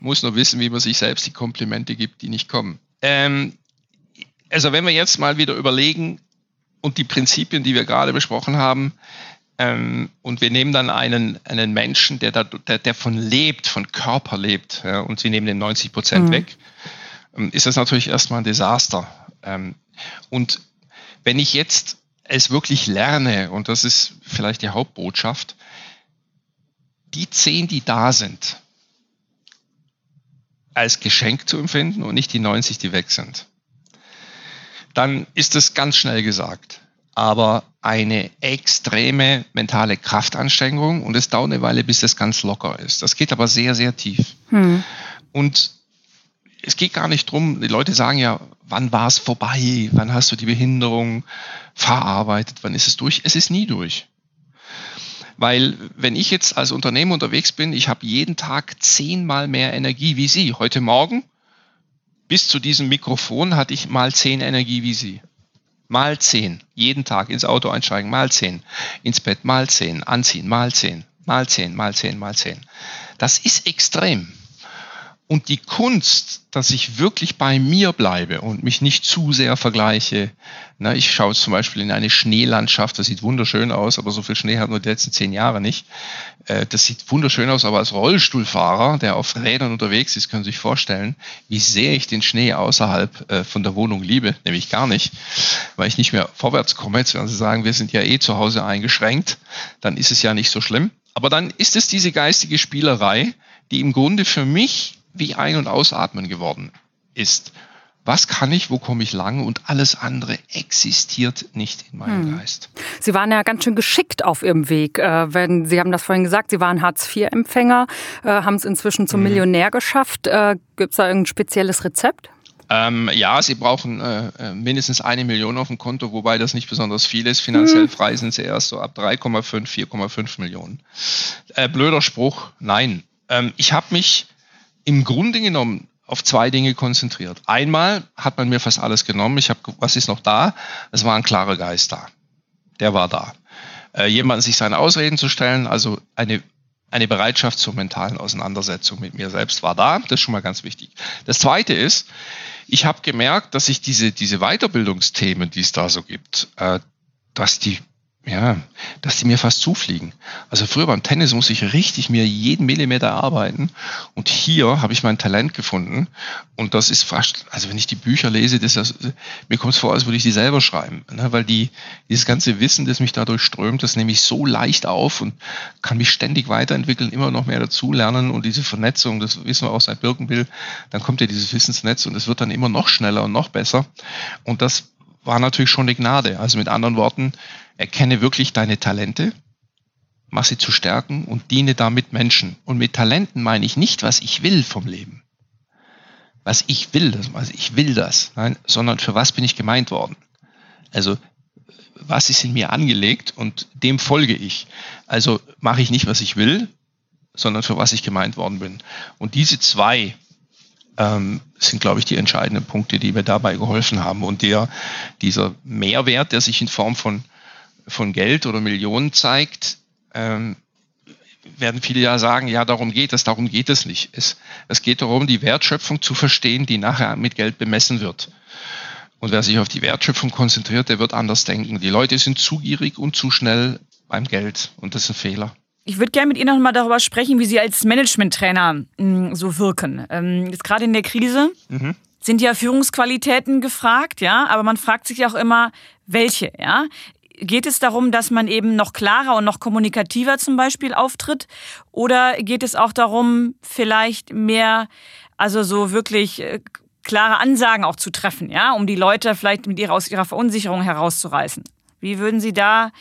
muss nur wissen, wie man sich selbst die Komplimente gibt, die nicht kommen. Ähm, also wenn wir jetzt mal wieder überlegen, und die Prinzipien, die wir gerade besprochen haben. Ähm, und wir nehmen dann einen, einen Menschen, der, da, der, der von lebt, von Körper lebt, ja, und sie nehmen den 90 Prozent mhm. weg, ähm, ist das natürlich erstmal ein Desaster. Ähm, und wenn ich jetzt es wirklich lerne, und das ist vielleicht die Hauptbotschaft, die zehn, die da sind, als Geschenk zu empfinden und nicht die 90, die weg sind dann ist es ganz schnell gesagt. Aber eine extreme mentale Kraftanstrengung und es dauert eine Weile, bis es ganz locker ist. Das geht aber sehr, sehr tief. Hm. Und es geht gar nicht drum, die Leute sagen ja, wann war es vorbei? Wann hast du die Behinderung verarbeitet? Wann ist es durch? Es ist nie durch. Weil wenn ich jetzt als Unternehmer unterwegs bin, ich habe jeden Tag zehnmal mehr Energie wie Sie. Heute Morgen bis zu diesem Mikrofon hatte ich mal zehn Energie wie Sie. Mal zehn. Jeden Tag ins Auto einsteigen, mal zehn. Ins Bett, mal zehn. Anziehen, mal zehn. Mal zehn, mal zehn, mal zehn. Das ist extrem. Und die Kunst, dass ich wirklich bei mir bleibe und mich nicht zu sehr vergleiche. Na, ich schaue zum Beispiel in eine Schneelandschaft, das sieht wunderschön aus, aber so viel Schnee hatten wir die letzten zehn Jahre nicht. Äh, das sieht wunderschön aus, aber als Rollstuhlfahrer, der auf Rädern unterwegs ist, können Sie sich vorstellen, wie sehr ich den Schnee außerhalb äh, von der Wohnung liebe, nämlich gar nicht, weil ich nicht mehr vorwärts komme. Jetzt werden Sie sagen, wir sind ja eh zu Hause eingeschränkt, dann ist es ja nicht so schlimm. Aber dann ist es diese geistige Spielerei, die im Grunde für mich wie Ein- und Ausatmen geworden ist. Was kann ich, wo komme ich lang und alles andere existiert nicht in meinem hm. Geist. Sie waren ja ganz schön geschickt auf Ihrem Weg. Äh, wenn, Sie haben das vorhin gesagt, Sie waren Hartz-IV-Empfänger, äh, haben es inzwischen zum hm. Millionär geschafft. Äh, Gibt es da irgendein spezielles Rezept? Ähm, ja, Sie brauchen äh, äh, mindestens eine Million auf dem Konto, wobei das nicht besonders viel ist. Finanziell hm. frei sind Sie erst so ab 3,5, 4,5 Millionen. Äh, blöder Spruch, nein. Ähm, ich habe mich im Grunde genommen auf zwei Dinge konzentriert. Einmal hat man mir fast alles genommen. Ich habe, was ist noch da? Es war ein klarer Geist da. Der war da. Äh, jemanden sich seine Ausreden zu stellen, also eine, eine Bereitschaft zur mentalen Auseinandersetzung mit mir selbst war da. Das ist schon mal ganz wichtig. Das zweite ist, ich habe gemerkt, dass ich diese, diese Weiterbildungsthemen, die es da so gibt, äh, dass die ja, dass die mir fast zufliegen. Also früher beim Tennis muss ich richtig mir jeden Millimeter arbeiten und hier habe ich mein Talent gefunden und das ist fast, also wenn ich die Bücher lese, das, das mir kommt es vor, als würde ich die selber schreiben, ne? weil die dieses ganze Wissen, das mich dadurch strömt, das nehme ich so leicht auf und kann mich ständig weiterentwickeln, immer noch mehr dazu lernen und diese Vernetzung, das wissen wir auch seit Birkenbill, dann kommt ja dieses Wissensnetz und es wird dann immer noch schneller und noch besser und das war natürlich schon eine Gnade. Also mit anderen Worten, erkenne wirklich deine Talente, mach sie zu stärken und diene damit Menschen. Und mit Talenten meine ich nicht, was ich will vom Leben. Was ich will, das, also ich will das, nein, sondern für was bin ich gemeint worden. Also was ist in mir angelegt und dem folge ich. Also mache ich nicht, was ich will, sondern für was ich gemeint worden bin. Und diese zwei ähm, sind, glaube ich, die entscheidenden Punkte, die mir dabei geholfen haben. Und der, dieser Mehrwert, der sich in Form von, von Geld oder Millionen zeigt, ähm, werden viele ja sagen, ja, darum geht es, darum geht es nicht. Es, es geht darum, die Wertschöpfung zu verstehen, die nachher mit Geld bemessen wird. Und wer sich auf die Wertschöpfung konzentriert, der wird anders denken. Die Leute sind zu gierig und zu schnell beim Geld und das ist ein Fehler. Ich würde gerne mit Ihnen noch mal darüber sprechen, wie Sie als Management-Trainer mm, so wirken. Ähm, jetzt gerade in der Krise mhm. sind ja Führungsqualitäten gefragt, ja, aber man fragt sich auch immer, welche, ja. Geht es darum, dass man eben noch klarer und noch kommunikativer zum Beispiel auftritt? Oder geht es auch darum, vielleicht mehr, also so wirklich äh, klare Ansagen auch zu treffen, ja, um die Leute vielleicht mit ihrer, aus ihrer Verunsicherung herauszureißen? Wie würden Sie da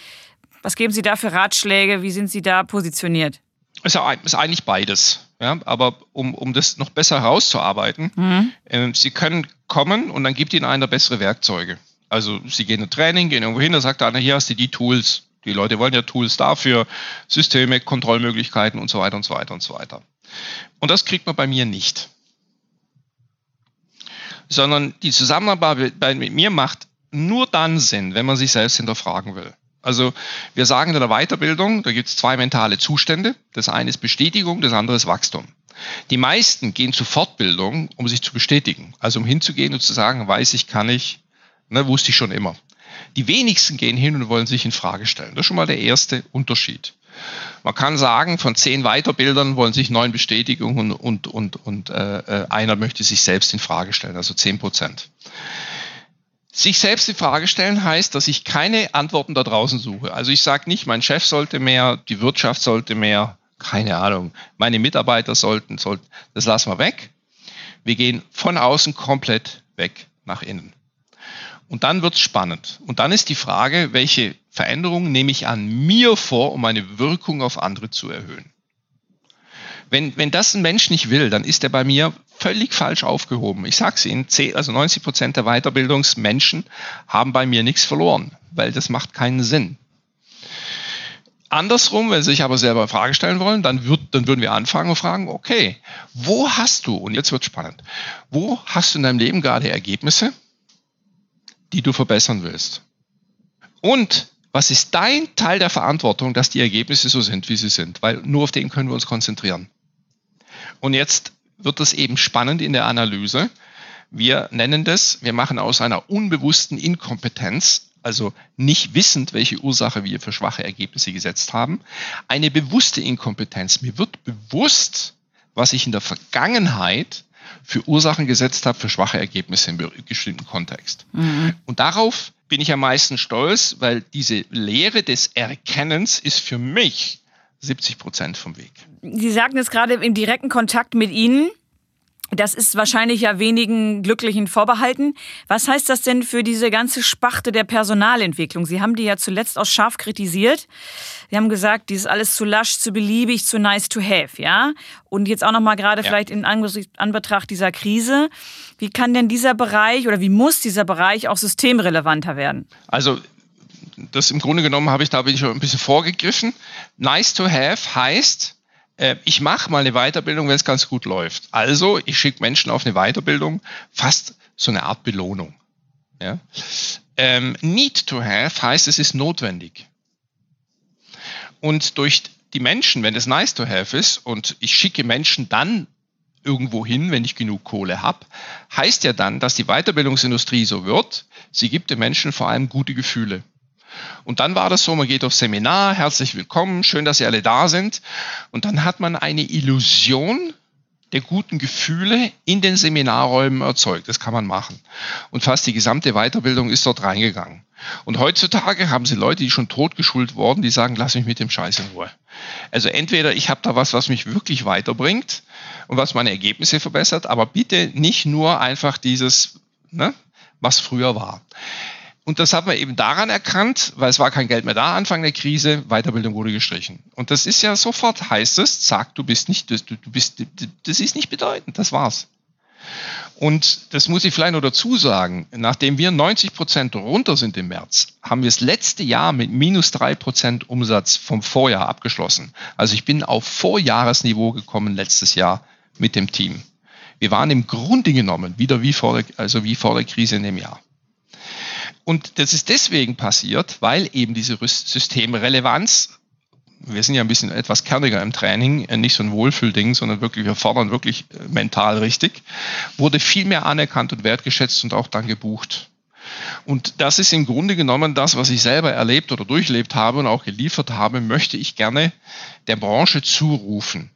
was geben Sie da für Ratschläge? Wie sind Sie da positioniert? Es ist eigentlich beides. Ja, aber um, um das noch besser herauszuarbeiten, mhm. äh, Sie können kommen und dann gibt Ihnen einer bessere Werkzeuge. Also Sie gehen in Training, gehen irgendwo hin, da sagt einer, hier hast du die Tools. Die Leute wollen ja Tools dafür, Systeme, Kontrollmöglichkeiten und so weiter und so weiter und so weiter. Und das kriegt man bei mir nicht. Sondern die Zusammenarbeit mit mir macht nur dann Sinn, wenn man sich selbst hinterfragen will. Also wir sagen in der Weiterbildung, da gibt es zwei mentale Zustände. Das eine ist Bestätigung, das andere ist Wachstum. Die meisten gehen zur Fortbildung, um sich zu bestätigen. Also um hinzugehen und zu sagen, weiß ich, kann ich, ne, wusste ich schon immer. Die wenigsten gehen hin und wollen sich in Frage stellen. Das ist schon mal der erste Unterschied. Man kann sagen, von zehn Weiterbildern wollen sich neun Bestätigungen und, und, und äh, äh, einer möchte sich selbst in Frage stellen, also zehn Prozent. Sich selbst die Frage stellen heißt, dass ich keine Antworten da draußen suche. Also ich sage nicht, mein Chef sollte mehr, die Wirtschaft sollte mehr, keine Ahnung, meine Mitarbeiter sollten, sollten, das lassen wir weg. Wir gehen von außen komplett weg nach innen. Und dann wird's spannend. Und dann ist die Frage, welche Veränderungen nehme ich an mir vor, um meine Wirkung auf andere zu erhöhen. Wenn, wenn das ein Mensch nicht will, dann ist er bei mir völlig falsch aufgehoben. Ich sage es Ihnen, also 90 Prozent der Weiterbildungsmenschen haben bei mir nichts verloren, weil das macht keinen Sinn. Andersrum, wenn Sie sich aber selber eine Frage stellen wollen, dann, wird, dann würden wir anfangen und fragen, okay, wo hast du, und jetzt wird spannend, wo hast du in deinem Leben gerade Ergebnisse, die du verbessern willst? Und was ist dein Teil der Verantwortung, dass die Ergebnisse so sind, wie sie sind? Weil nur auf den können wir uns konzentrieren. Und jetzt wird es eben spannend in der Analyse. Wir nennen das, wir machen aus einer unbewussten Inkompetenz also nicht wissend, welche Ursache wir für schwache Ergebnisse gesetzt haben. Eine bewusste Inkompetenz. Mir wird bewusst, was ich in der Vergangenheit für Ursachen gesetzt habe für schwache Ergebnisse im bestimmten Kontext. Mhm. Und darauf bin ich am meisten stolz, weil diese Lehre des Erkennens ist für mich 70 Prozent vom Weg. Sie sagten es gerade im direkten Kontakt mit Ihnen. Das ist wahrscheinlich ja wenigen Glücklichen vorbehalten. Was heißt das denn für diese ganze Spachte der Personalentwicklung? Sie haben die ja zuletzt auch scharf kritisiert. Sie haben gesagt, die ist alles zu lasch, zu beliebig, zu nice to have, ja? Und jetzt auch noch mal gerade ja. vielleicht in Anbetracht dieser Krise. Wie kann denn dieser Bereich oder wie muss dieser Bereich auch systemrelevanter werden? Also das im Grunde genommen habe ich da bin ich schon ein bisschen vorgegriffen. Nice to have heißt, ich mache mal eine Weiterbildung, wenn es ganz gut läuft. Also ich schicke Menschen auf eine Weiterbildung, fast so eine Art Belohnung. Ja? Ähm, need to have heißt, es ist notwendig. Und durch die Menschen, wenn es nice to have ist und ich schicke Menschen dann irgendwo hin, wenn ich genug Kohle habe, heißt ja dann, dass die Weiterbildungsindustrie so wird, sie gibt den Menschen vor allem gute Gefühle. Und dann war das so, man geht aufs Seminar, herzlich willkommen, schön, dass Sie alle da sind. Und dann hat man eine Illusion der guten Gefühle in den Seminarräumen erzeugt. Das kann man machen. Und fast die gesamte Weiterbildung ist dort reingegangen. Und heutzutage haben sie Leute, die schon totgeschult wurden, die sagen, lass mich mit dem Scheiß in Ruhe. Also entweder ich habe da was, was mich wirklich weiterbringt und was meine Ergebnisse verbessert, aber bitte nicht nur einfach dieses, ne, was früher war. Und das hat man eben daran erkannt, weil es war kein Geld mehr da, Anfang der Krise, Weiterbildung wurde gestrichen. Und das ist ja sofort, heißt es, sag, du bist nicht, du, du bist, das ist nicht bedeutend, das war's. Und das muss ich vielleicht noch dazu sagen, nachdem wir 90 Prozent runter sind im März, haben wir das letzte Jahr mit minus drei Prozent Umsatz vom Vorjahr abgeschlossen. Also ich bin auf Vorjahresniveau gekommen letztes Jahr mit dem Team. Wir waren im Grunde genommen wieder wie vor der, also wie vor der Krise in dem Jahr. Und das ist deswegen passiert, weil eben diese Systemrelevanz, wir sind ja ein bisschen etwas kerniger im Training, äh, nicht so ein Wohlfühlding, sondern wirklich, wir fordern wirklich äh, mental richtig, wurde viel mehr anerkannt und wertgeschätzt und auch dann gebucht. Und das ist im Grunde genommen das, was ich selber erlebt oder durchlebt habe und auch geliefert habe, möchte ich gerne der Branche zurufen.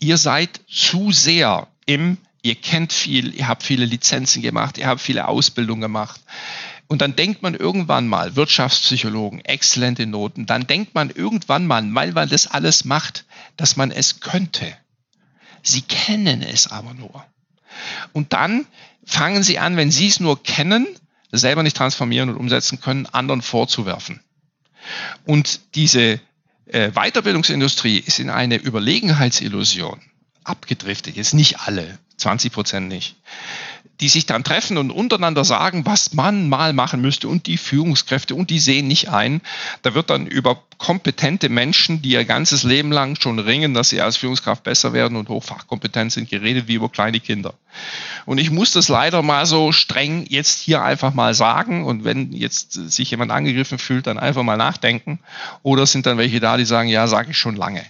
Ihr seid zu sehr im, ihr kennt viel, ihr habt viele Lizenzen gemacht, ihr habt viele Ausbildungen gemacht. Und dann denkt man irgendwann mal, Wirtschaftspsychologen, exzellente Noten, dann denkt man irgendwann mal, weil man das alles macht, dass man es könnte. Sie kennen es aber nur. Und dann fangen Sie an, wenn Sie es nur kennen, selber nicht transformieren und umsetzen können, anderen vorzuwerfen. Und diese äh, Weiterbildungsindustrie ist in eine Überlegenheitsillusion abgedriftet. Jetzt nicht alle, 20 Prozent nicht die sich dann treffen und untereinander sagen, was man mal machen müsste und die Führungskräfte und die sehen nicht ein. Da wird dann über kompetente Menschen, die ihr ganzes Leben lang schon ringen, dass sie als Führungskraft besser werden und hochfachkompetent sind, geredet wie über kleine Kinder. Und ich muss das leider mal so streng jetzt hier einfach mal sagen und wenn jetzt sich jemand angegriffen fühlt, dann einfach mal nachdenken. Oder sind dann welche da, die sagen, ja, sage ich schon lange.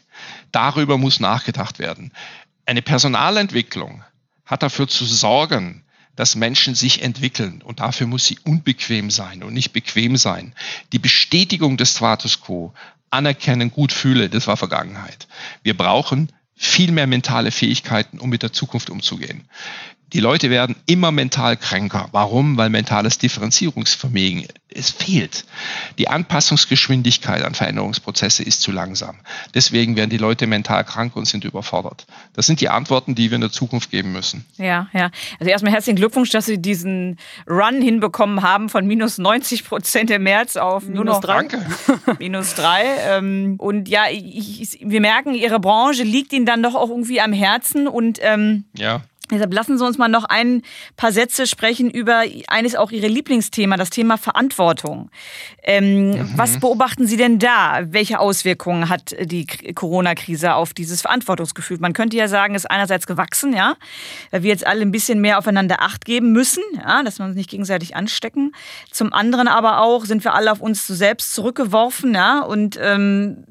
Darüber muss nachgedacht werden. Eine Personalentwicklung hat dafür zu sorgen, dass Menschen sich entwickeln und dafür muss sie unbequem sein und nicht bequem sein. Die Bestätigung des Status quo, anerkennen, gut fühle, das war Vergangenheit. Wir brauchen viel mehr mentale Fähigkeiten, um mit der Zukunft umzugehen. Die Leute werden immer mental kränker. Warum? Weil mentales Differenzierungsvermögen es fehlt. Die Anpassungsgeschwindigkeit an Veränderungsprozesse ist zu langsam. Deswegen werden die Leute mental krank und sind überfordert. Das sind die Antworten, die wir in der Zukunft geben müssen. Ja, ja. Also erstmal herzlichen Glückwunsch, dass Sie diesen Run hinbekommen haben von minus 90 Prozent im März auf minus nur noch drei. Danke. minus drei. Ähm, und ja, ich, wir merken, Ihre Branche liegt Ihnen dann doch auch irgendwie am Herzen und ähm, ja Deshalb lassen Sie uns mal noch ein paar Sätze sprechen über eines auch Ihre Lieblingsthema, das Thema Verantwortung. Ähm, mhm. Was beobachten Sie denn da? Welche Auswirkungen hat die Corona-Krise auf dieses Verantwortungsgefühl? Man könnte ja sagen, es ist einerseits gewachsen, ja, weil wir jetzt alle ein bisschen mehr aufeinander Acht geben müssen, ja, dass wir uns nicht gegenseitig anstecken. Zum anderen aber auch sind wir alle auf uns selbst zurückgeworfen, ja, und ähm,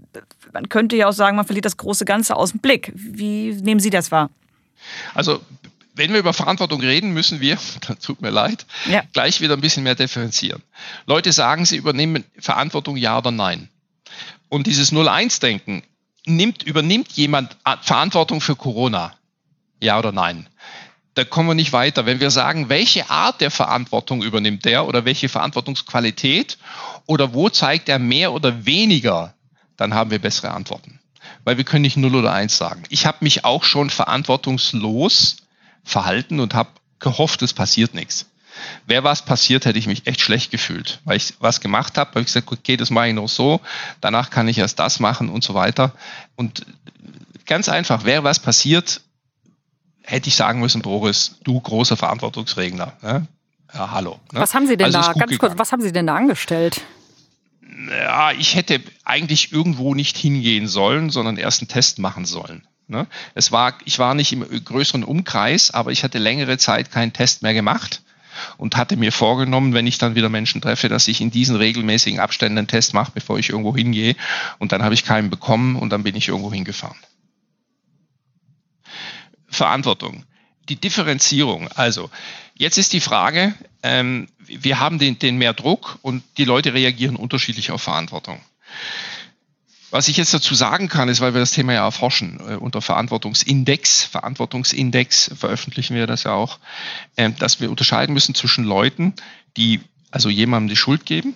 man könnte ja auch sagen, man verliert das große Ganze aus dem Blick. Wie nehmen Sie das wahr? Also wenn wir über Verantwortung reden, müssen wir, tut mir leid, ja. gleich wieder ein bisschen mehr differenzieren. Leute sagen, sie übernehmen Verantwortung ja oder nein. Und dieses 0-1-Denken, nimmt, übernimmt jemand Verantwortung für Corona? Ja oder nein? Da kommen wir nicht weiter. Wenn wir sagen, welche Art der Verantwortung übernimmt der oder welche Verantwortungsqualität oder wo zeigt er mehr oder weniger, dann haben wir bessere Antworten. Weil wir können nicht 0 oder 1 sagen. Ich habe mich auch schon verantwortungslos verhalten und habe gehofft, es passiert nichts. Wäre was passiert, hätte ich mich echt schlecht gefühlt, weil ich was gemacht habe, habe ich gesagt, okay, das mache ich noch so, danach kann ich erst das machen und so weiter. Und ganz einfach, wäre was passiert, hätte ich sagen müssen, Boris, du großer Verantwortungsregner. Ne? Ja, hallo. Ne? Was haben Sie denn also da, ganz kurz, was haben Sie denn da angestellt? Ja, ich hätte eigentlich irgendwo nicht hingehen sollen, sondern erst einen Test machen sollen. Ne? Es war, ich war nicht im größeren Umkreis, aber ich hatte längere Zeit keinen Test mehr gemacht und hatte mir vorgenommen, wenn ich dann wieder Menschen treffe, dass ich in diesen regelmäßigen Abständen einen Test mache, bevor ich irgendwo hingehe. Und dann habe ich keinen bekommen und dann bin ich irgendwo hingefahren. Verantwortung. Die Differenzierung. Also, jetzt ist die Frage, ähm, wir haben den, den mehr Druck und die Leute reagieren unterschiedlich auf Verantwortung. Was ich jetzt dazu sagen kann, ist, weil wir das Thema ja erforschen, äh, unter Verantwortungsindex, Verantwortungsindex veröffentlichen wir das ja auch, äh, dass wir unterscheiden müssen zwischen Leuten, die also jemandem die Schuld geben.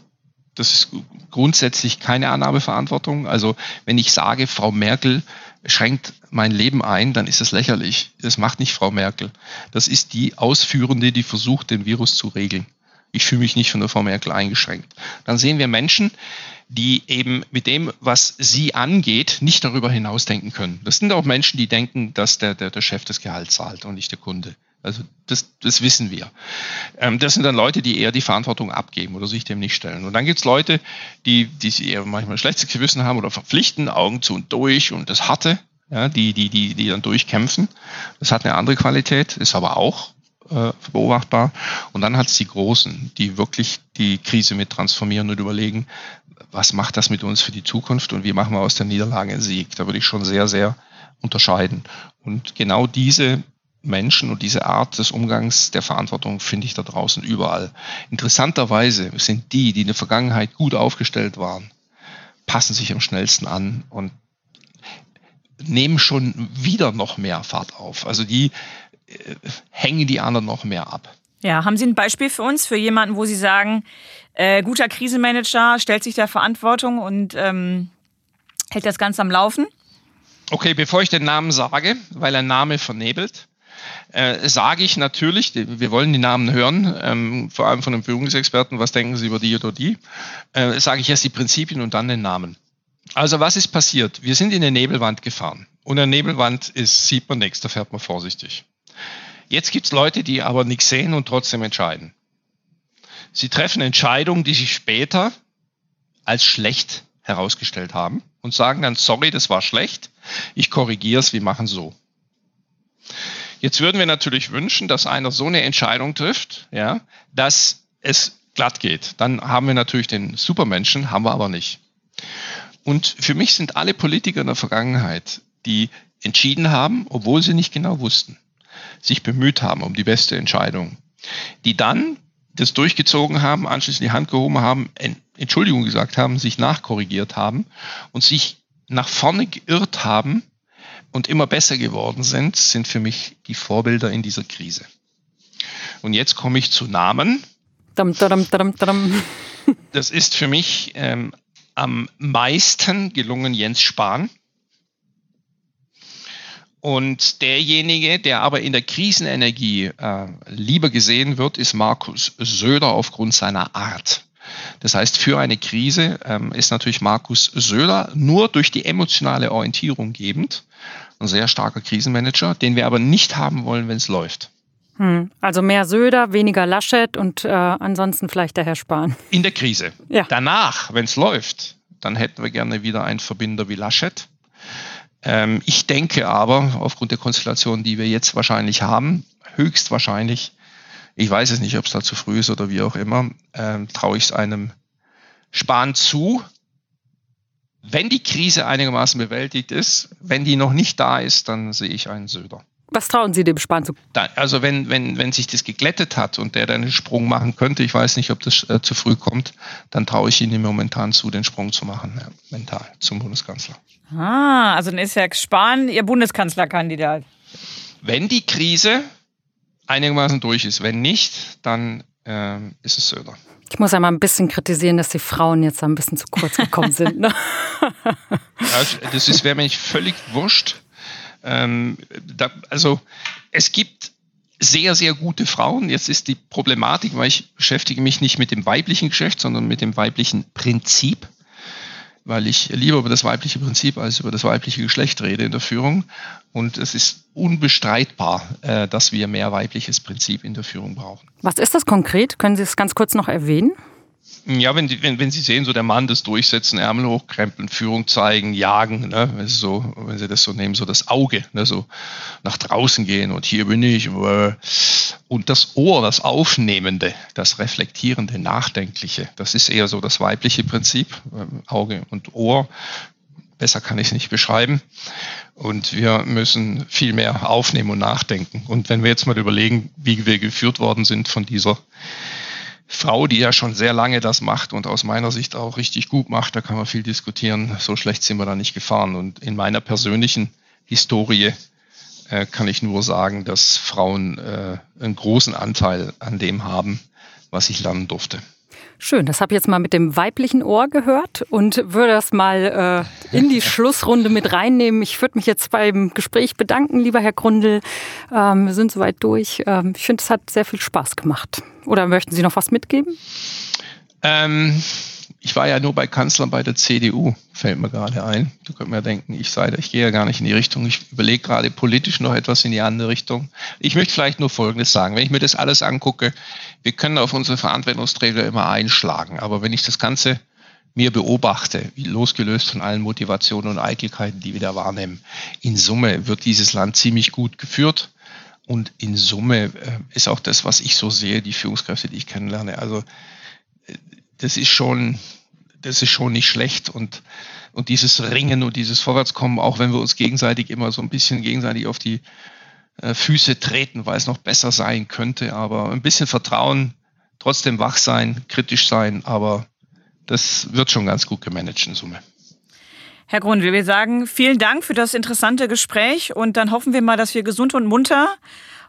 Das ist grundsätzlich keine Annahmeverantwortung. Also wenn ich sage, Frau Merkel schränkt mein Leben ein, dann ist das lächerlich. Das macht nicht Frau Merkel. Das ist die Ausführende, die versucht, den Virus zu regeln. Ich fühle mich nicht von der Frau Merkel eingeschränkt. Dann sehen wir Menschen, die eben mit dem, was sie angeht, nicht darüber hinaus denken können. Das sind auch Menschen, die denken, dass der, der, der Chef das Gehalt zahlt und nicht der Kunde. Also das, das wissen wir. Ähm, das sind dann Leute, die eher die Verantwortung abgeben oder sich dem nicht stellen. Und dann gibt es Leute, die, die eher manchmal schlechtes Gewissen haben oder verpflichten, Augen zu und durch und das hatte, ja, die, die, die, die dann durchkämpfen. Das hat eine andere Qualität, ist aber auch äh, beobachtbar. Und dann hat es die Großen, die wirklich die Krise mit transformieren und überlegen, was macht das mit uns für die Zukunft und wie machen wir aus der Niederlage einen Sieg. Da würde ich schon sehr, sehr unterscheiden. Und genau diese Menschen und diese Art des Umgangs der Verantwortung finde ich da draußen überall. Interessanterweise sind die, die in der Vergangenheit gut aufgestellt waren, passen sich am schnellsten an und nehmen schon wieder noch mehr Fahrt auf. Also die äh, hängen die anderen noch mehr ab. Ja, haben Sie ein Beispiel für uns, für jemanden, wo Sie sagen, äh, guter Krisenmanager stellt sich der Verantwortung und ähm, hält das Ganze am Laufen? Okay, bevor ich den Namen sage, weil ein Name vernebelt, äh, sage ich natürlich, wir wollen die Namen hören, ähm, vor allem von den Führungsexperten, was denken Sie über die oder die, äh, sage ich erst die Prinzipien und dann den Namen. Also was ist passiert? Wir sind in eine Nebelwand gefahren und eine Nebelwand ist, sieht man nichts, da fährt man vorsichtig. Jetzt gibt es Leute, die aber nichts sehen und trotzdem entscheiden. Sie treffen Entscheidungen, die sich später als schlecht herausgestellt haben und sagen dann, sorry, das war schlecht, ich korrigiere es, wir machen so. Jetzt würden wir natürlich wünschen, dass einer so eine Entscheidung trifft, ja, dass es glatt geht. Dann haben wir natürlich den Supermenschen, haben wir aber nicht. Und für mich sind alle Politiker in der Vergangenheit, die entschieden haben, obwohl sie nicht genau wussten sich bemüht haben um die beste Entscheidung, die dann das durchgezogen haben, anschließend die Hand gehoben haben, Entschuldigung gesagt haben, sich nachkorrigiert haben und sich nach vorne geirrt haben und immer besser geworden sind, sind für mich die Vorbilder in dieser Krise. Und jetzt komme ich zu Namen. Dum, dum, dum, das ist für mich ähm, am meisten gelungen Jens Spahn. Und derjenige, der aber in der Krisenenergie äh, lieber gesehen wird, ist Markus Söder aufgrund seiner Art. Das heißt, für eine Krise ähm, ist natürlich Markus Söder nur durch die emotionale Orientierung gebend, ein sehr starker Krisenmanager, den wir aber nicht haben wollen, wenn es läuft. Hm. Also mehr Söder, weniger Laschet und äh, ansonsten vielleicht der Herr Spahn. In der Krise. Ja. Danach, wenn es läuft, dann hätten wir gerne wieder einen Verbinder wie Laschet. Ähm, ich denke aber, aufgrund der Konstellation, die wir jetzt wahrscheinlich haben, höchstwahrscheinlich, ich weiß es nicht, ob es da zu früh ist oder wie auch immer, ähm, traue ich es einem Spahn zu, wenn die Krise einigermaßen bewältigt ist, wenn die noch nicht da ist, dann sehe ich einen Söder. Was trauen Sie dem Spahn zu? Da, also wenn, wenn, wenn sich das geglättet hat und der dann einen Sprung machen könnte, ich weiß nicht, ob das äh, zu früh kommt, dann traue ich Ihnen momentan zu, den Sprung zu machen, ja, mental, zum Bundeskanzler. Ah, also dann ist Herr Spahn Ihr Bundeskanzlerkandidat. Wenn die Krise einigermaßen durch ist, wenn nicht, dann äh, ist es Söder. Ich muss ja mal ein bisschen kritisieren, dass die Frauen jetzt ein bisschen zu kurz gekommen sind. Ne? das wäre mir völlig wurscht. Ähm, da, also es gibt sehr, sehr gute Frauen. Jetzt ist die Problematik, weil ich beschäftige mich nicht mit dem weiblichen Geschlecht, sondern mit dem weiblichen Prinzip, weil ich lieber über das weibliche Prinzip als über das weibliche Geschlecht rede in der Führung. Und es ist unbestreitbar, äh, dass wir mehr weibliches Prinzip in der Führung brauchen. Was ist das konkret? Können Sie es ganz kurz noch erwähnen? Ja, wenn, die, wenn, wenn Sie sehen, so der Mann das Durchsetzen, Ärmel hochkrempeln, Führung zeigen, jagen, ne, so, wenn Sie das so nehmen, so das Auge, ne, so nach draußen gehen und hier bin ich. Und das Ohr, das Aufnehmende, das Reflektierende, Nachdenkliche, das ist eher so das weibliche Prinzip, ähm, Auge und Ohr. Besser kann ich es nicht beschreiben. Und wir müssen viel mehr aufnehmen und nachdenken. Und wenn wir jetzt mal überlegen, wie wir geführt worden sind von dieser Frau, die ja schon sehr lange das macht und aus meiner Sicht auch richtig gut macht, da kann man viel diskutieren. So schlecht sind wir da nicht gefahren. Und in meiner persönlichen Historie äh, kann ich nur sagen, dass Frauen äh, einen großen Anteil an dem haben, was ich lernen durfte. Schön, das habe ich jetzt mal mit dem weiblichen Ohr gehört und würde das mal äh, in die Schlussrunde mit reinnehmen. Ich würde mich jetzt beim Gespräch bedanken, lieber Herr Grundl. Ähm, wir sind soweit durch. Ähm, ich finde, es hat sehr viel Spaß gemacht. Oder möchten Sie noch was mitgeben? Ähm, ich war ja nur bei Kanzlern bei der CDU, fällt mir gerade ein. Du könntest mir denken, ich sei ich gehe ja gar nicht in die Richtung. Ich überlege gerade politisch noch etwas in die andere Richtung. Ich möchte vielleicht nur Folgendes sagen. Wenn ich mir das alles angucke, wir können auf unsere Verantwortungsträger immer einschlagen. Aber wenn ich das Ganze mir beobachte, losgelöst von allen Motivationen und Eitelkeiten, die wir da wahrnehmen, in Summe wird dieses Land ziemlich gut geführt. Und in Summe äh, ist auch das, was ich so sehe, die Führungskräfte, die ich kennenlerne. Also das ist schon, das ist schon nicht schlecht und, und dieses Ringen und dieses Vorwärtskommen, auch wenn wir uns gegenseitig immer so ein bisschen gegenseitig auf die äh, Füße treten, weil es noch besser sein könnte, aber ein bisschen Vertrauen, trotzdem wach sein, kritisch sein, aber das wird schon ganz gut gemanagt in Summe. Herr Grundl, wir sagen vielen Dank für das interessante Gespräch und dann hoffen wir mal, dass wir gesund und munter,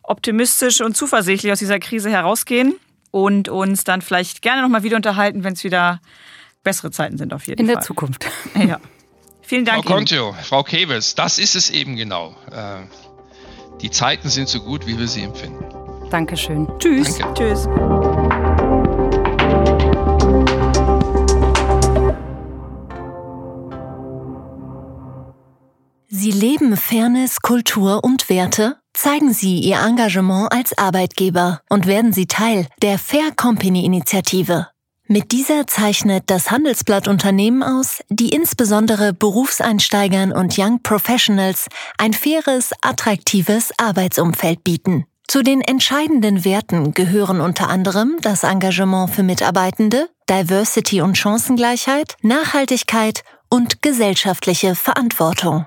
optimistisch und zuversichtlich aus dieser Krise herausgehen und uns dann vielleicht gerne nochmal wieder unterhalten, wenn es wieder bessere Zeiten sind auf jeden In Fall. der Zukunft. Ja. Vielen Dank. Frau Contio, Frau Kewes, das ist es eben genau. Äh, die Zeiten sind so gut, wie wir sie empfinden. Dankeschön. Tschüss. Danke. Tschüss. Sie leben Fairness, Kultur und Werte? Zeigen Sie Ihr Engagement als Arbeitgeber und werden Sie Teil der Fair Company Initiative. Mit dieser zeichnet das Handelsblatt Unternehmen aus, die insbesondere Berufseinsteigern und Young Professionals ein faires, attraktives Arbeitsumfeld bieten. Zu den entscheidenden Werten gehören unter anderem das Engagement für Mitarbeitende, Diversity und Chancengleichheit, Nachhaltigkeit und gesellschaftliche Verantwortung.